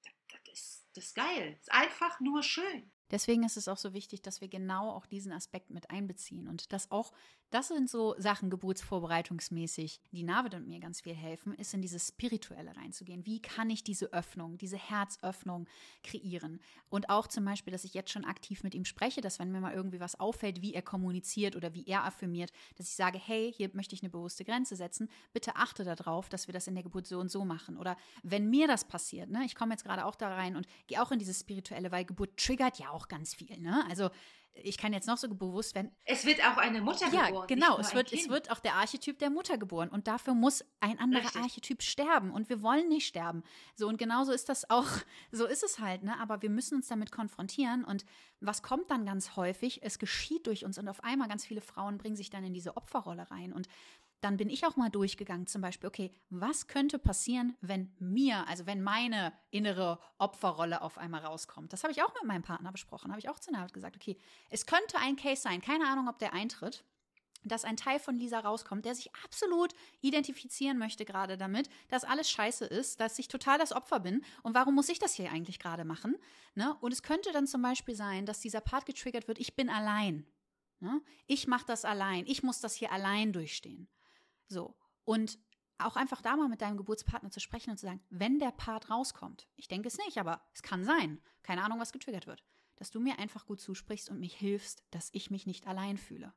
Speaker 1: das, das ist das geil. Das ist einfach nur schön.
Speaker 2: Deswegen ist es auch so wichtig, dass wir genau auch diesen Aspekt mit einbeziehen und dass auch, das sind so Sachen geburtsvorbereitungsmäßig, die Navid und mir ganz viel helfen, ist in dieses Spirituelle reinzugehen. Wie kann ich diese Öffnung, diese Herzöffnung kreieren? Und auch zum Beispiel, dass ich jetzt schon aktiv mit ihm spreche, dass wenn mir mal irgendwie was auffällt, wie er kommuniziert oder wie er affirmiert, dass ich sage, hey, hier möchte ich eine bewusste Grenze setzen, bitte achte darauf, dass wir das in der Geburt so und so machen. Oder wenn mir das passiert, ne, ich komme jetzt gerade auch da rein und gehe auch in dieses Spirituelle, weil Geburt triggert ja auch ganz viel. Ne? Also ich kann jetzt noch so bewusst werden.
Speaker 1: Es wird auch eine Mutter
Speaker 2: ja,
Speaker 1: geboren.
Speaker 2: Ja, genau. Es wird, es wird auch der Archetyp der Mutter geboren. Und dafür muss ein anderer Richtig. Archetyp sterben. Und wir wollen nicht sterben. So, und genauso ist das auch, so ist es halt, ne? Aber wir müssen uns damit konfrontieren. Und was kommt dann ganz häufig? Es geschieht durch uns. Und auf einmal ganz viele Frauen bringen sich dann in diese Opferrolle rein. Und dann bin ich auch mal durchgegangen, zum Beispiel, okay, was könnte passieren, wenn mir, also wenn meine innere Opferrolle auf einmal rauskommt? Das habe ich auch mit meinem Partner besprochen, habe ich auch zu Navid gesagt, okay, es könnte ein Case sein, keine Ahnung, ob der eintritt. dass ein Teil von Lisa rauskommt, der sich absolut identifizieren möchte gerade damit, dass alles scheiße ist, dass ich total das Opfer bin und warum muss ich das hier eigentlich gerade machen? Ne? Und es könnte dann zum Beispiel sein, dass dieser Part getriggert wird, ich bin allein. Ne? Ich mache das allein, ich muss das hier allein durchstehen. So. Und auch einfach da mal mit deinem Geburtspartner zu sprechen und zu sagen, wenn der Part rauskommt, ich denke es nicht, aber es kann sein, keine Ahnung, was getriggert wird, dass du mir einfach gut zusprichst und mich hilfst, dass ich mich nicht allein fühle.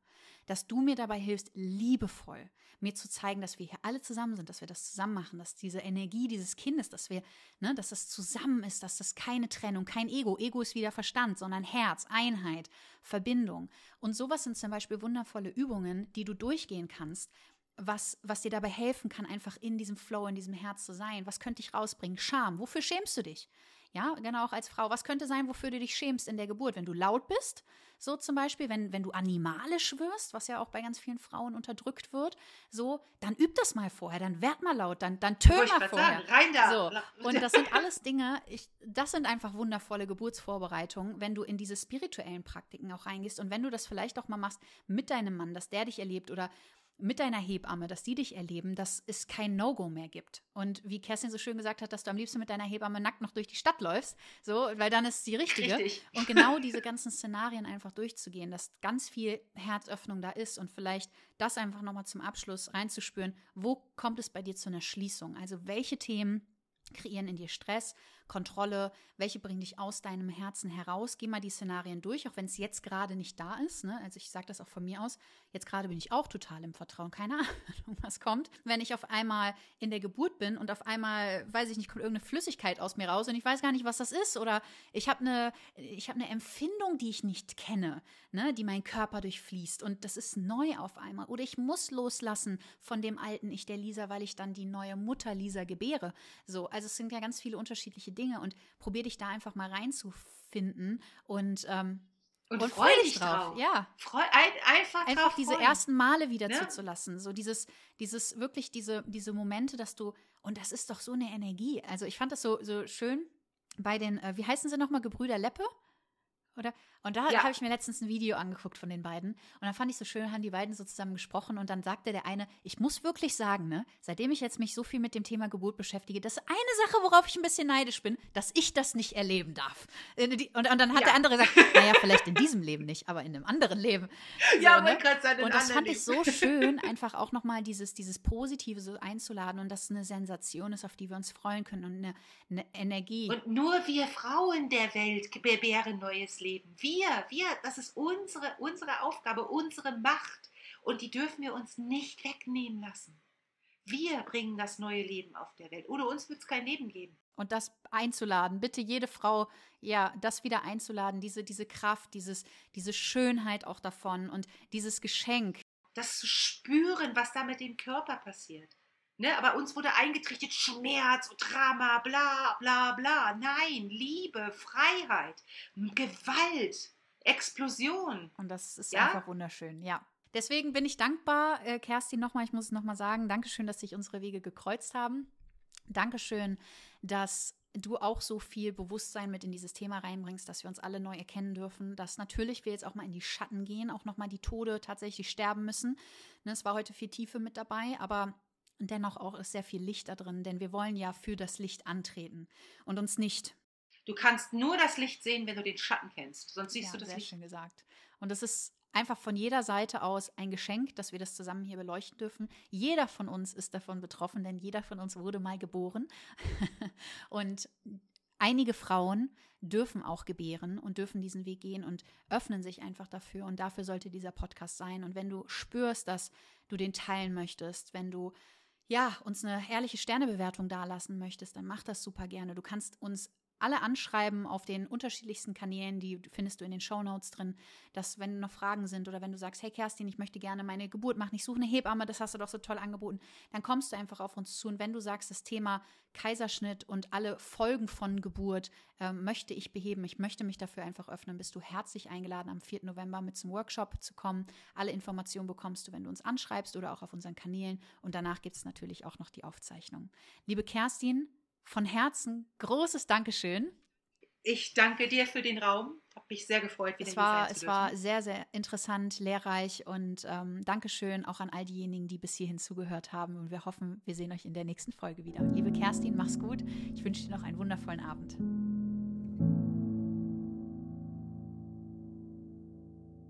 Speaker 2: Dass du mir dabei hilfst, liebevoll mir zu zeigen, dass wir hier alle zusammen sind, dass wir das zusammen machen, dass diese Energie dieses Kindes, dass wir, ne, dass das zusammen ist, dass das keine Trennung, kein Ego, Ego ist wieder Verstand, sondern Herz, Einheit, Verbindung. Und sowas sind zum Beispiel wundervolle Übungen, die du durchgehen kannst, was, was dir dabei helfen kann, einfach in diesem Flow, in diesem Herz zu sein. Was könnte dich rausbringen? Scham. Wofür schämst du dich? Ja, genau, auch als Frau. Was könnte sein, wofür du dich schämst in der Geburt? Wenn du laut bist, so zum Beispiel, wenn, wenn du animalisch wirst, was ja auch bei ganz vielen Frauen unterdrückt wird, so, dann üb das mal vorher, dann werd mal laut, dann, dann tön mal vorher.
Speaker 1: Sagen, rein da.
Speaker 2: So. Und das sind alles Dinge, ich, das sind einfach wundervolle Geburtsvorbereitungen, wenn du in diese spirituellen Praktiken auch reingehst und wenn du das vielleicht auch mal machst mit deinem Mann, dass der dich erlebt oder mit deiner Hebamme, dass die dich erleben, dass es kein No-Go mehr gibt. Und wie Kerstin so schön gesagt hat, dass du am liebsten mit deiner Hebamme nackt noch durch die Stadt läufst, so, weil dann ist sie richtige.
Speaker 1: Richtig.
Speaker 2: Und genau diese ganzen Szenarien einfach durchzugehen, dass ganz viel Herzöffnung da ist und vielleicht das einfach nochmal zum Abschluss reinzuspüren, wo kommt es bei dir zu einer Schließung? Also welche Themen kreieren in dir Stress Kontrolle, welche bringen dich aus deinem Herzen heraus. Geh mal die Szenarien durch, auch wenn es jetzt gerade nicht da ist. Ne? Also ich sage das auch von mir aus. Jetzt gerade bin ich auch total im Vertrauen. Keine Ahnung, was kommt. Wenn ich auf einmal in der Geburt bin und auf einmal, weiß ich nicht, kommt irgendeine Flüssigkeit aus mir raus und ich weiß gar nicht, was das ist. Oder ich habe eine, ich eine Empfindung, die ich nicht kenne, ne? die mein Körper durchfließt. Und das ist neu auf einmal. Oder ich muss loslassen von dem alten Ich der Lisa, weil ich dann die neue Mutter Lisa gebäre. So, also es sind ja ganz viele unterschiedliche Dinge und probier dich da einfach mal reinzufinden und ähm,
Speaker 1: und, und freu dich drauf.
Speaker 2: drauf. Ja.
Speaker 1: Freu, ein, einfach
Speaker 2: einfach diese
Speaker 1: freuen.
Speaker 2: ersten Male wieder ja. zuzulassen. So dieses, dieses, wirklich diese, diese Momente, dass du, und das ist doch so eine Energie. Also ich fand das so, so schön bei den, äh, wie heißen sie nochmal, Gebrüder Leppe? Oder? Und da ja. habe ich mir letztens ein Video angeguckt von den beiden. Und dann fand ich so schön, haben die beiden so zusammen gesprochen. Und dann sagte der eine, ich muss wirklich sagen, ne, seitdem ich jetzt mich so viel mit dem Thema Geburt beschäftige, das ist eine Sache, worauf ich ein bisschen neidisch bin, dass ich das nicht erleben darf. Äh, und, und dann hat ja. der andere gesagt, naja, vielleicht in diesem Leben nicht, aber in einem anderen Leben.
Speaker 1: So, ja, ne? gerade sein,
Speaker 2: Und das fand Leben. ich so schön, einfach auch nochmal dieses, dieses Positive so einzuladen und dass es eine Sensation ist, auf die wir uns freuen können und eine, eine Energie.
Speaker 1: Und nur wir Frauen der Welt gebären neues Leben. Wir, wir, das ist unsere, unsere Aufgabe, unsere Macht. Und die dürfen wir uns nicht wegnehmen lassen. Wir bringen das neue Leben auf der Welt. Ohne uns wird es kein Leben geben.
Speaker 2: Und das einzuladen, bitte jede Frau, ja, das wieder einzuladen, diese, diese Kraft, dieses, diese Schönheit auch davon und dieses Geschenk.
Speaker 1: Das zu spüren, was da mit dem Körper passiert. Ne, aber uns wurde eingetrichtert Schmerz und Drama, bla bla bla. Nein, Liebe, Freiheit, Gewalt, Explosion.
Speaker 2: Und das ist ja? einfach wunderschön, ja. Deswegen bin ich dankbar, äh, Kerstin, nochmal, ich muss es nochmal sagen, Dankeschön, dass sich unsere Wege gekreuzt haben. Dankeschön, dass du auch so viel Bewusstsein mit in dieses Thema reinbringst, dass wir uns alle neu erkennen dürfen, dass natürlich wir jetzt auch mal in die Schatten gehen, auch nochmal die Tode tatsächlich sterben müssen. Ne, es war heute viel Tiefe mit dabei, aber dennoch auch ist sehr viel Licht da drin, denn wir wollen ja für das Licht antreten und uns nicht
Speaker 1: Du kannst nur das Licht sehen, wenn du den Schatten kennst. Sonst siehst
Speaker 2: ja,
Speaker 1: du das
Speaker 2: sehr
Speaker 1: Licht.
Speaker 2: schön gesagt. Und es ist einfach von jeder Seite aus ein Geschenk, dass wir das zusammen hier beleuchten dürfen. Jeder von uns ist davon betroffen, denn jeder von uns wurde mal geboren. und einige Frauen dürfen auch gebären und dürfen diesen Weg gehen und öffnen sich einfach dafür. Und dafür sollte dieser Podcast sein. Und wenn du spürst, dass du den teilen möchtest, wenn du ja, uns eine ehrliche Sternebewertung dalassen möchtest, dann mach das super gerne. Du kannst uns alle anschreiben auf den unterschiedlichsten Kanälen, die findest du in den Show Notes drin, dass wenn noch Fragen sind oder wenn du sagst, hey Kerstin, ich möchte gerne meine Geburt machen, ich suche eine Hebamme, das hast du doch so toll angeboten, dann kommst du einfach auf uns zu. Und wenn du sagst, das Thema Kaiserschnitt und alle Folgen von Geburt äh, möchte ich beheben, ich möchte mich dafür einfach öffnen, bist du herzlich eingeladen, am 4. November mit zum Workshop zu kommen. Alle Informationen bekommst du, wenn du uns anschreibst oder auch auf unseren Kanälen. Und danach gibt es natürlich auch noch die Aufzeichnung. Liebe Kerstin, von Herzen großes Dankeschön.
Speaker 1: Ich danke dir für den Raum. Hat mich sehr gefreut,
Speaker 2: wieder es war, Es war sehr, sehr interessant, lehrreich und ähm, Dankeschön auch an all diejenigen, die bis hierhin zugehört haben. Und wir hoffen, wir sehen euch in der nächsten Folge wieder. Liebe Kerstin, mach's gut. Ich wünsche dir noch einen wundervollen Abend.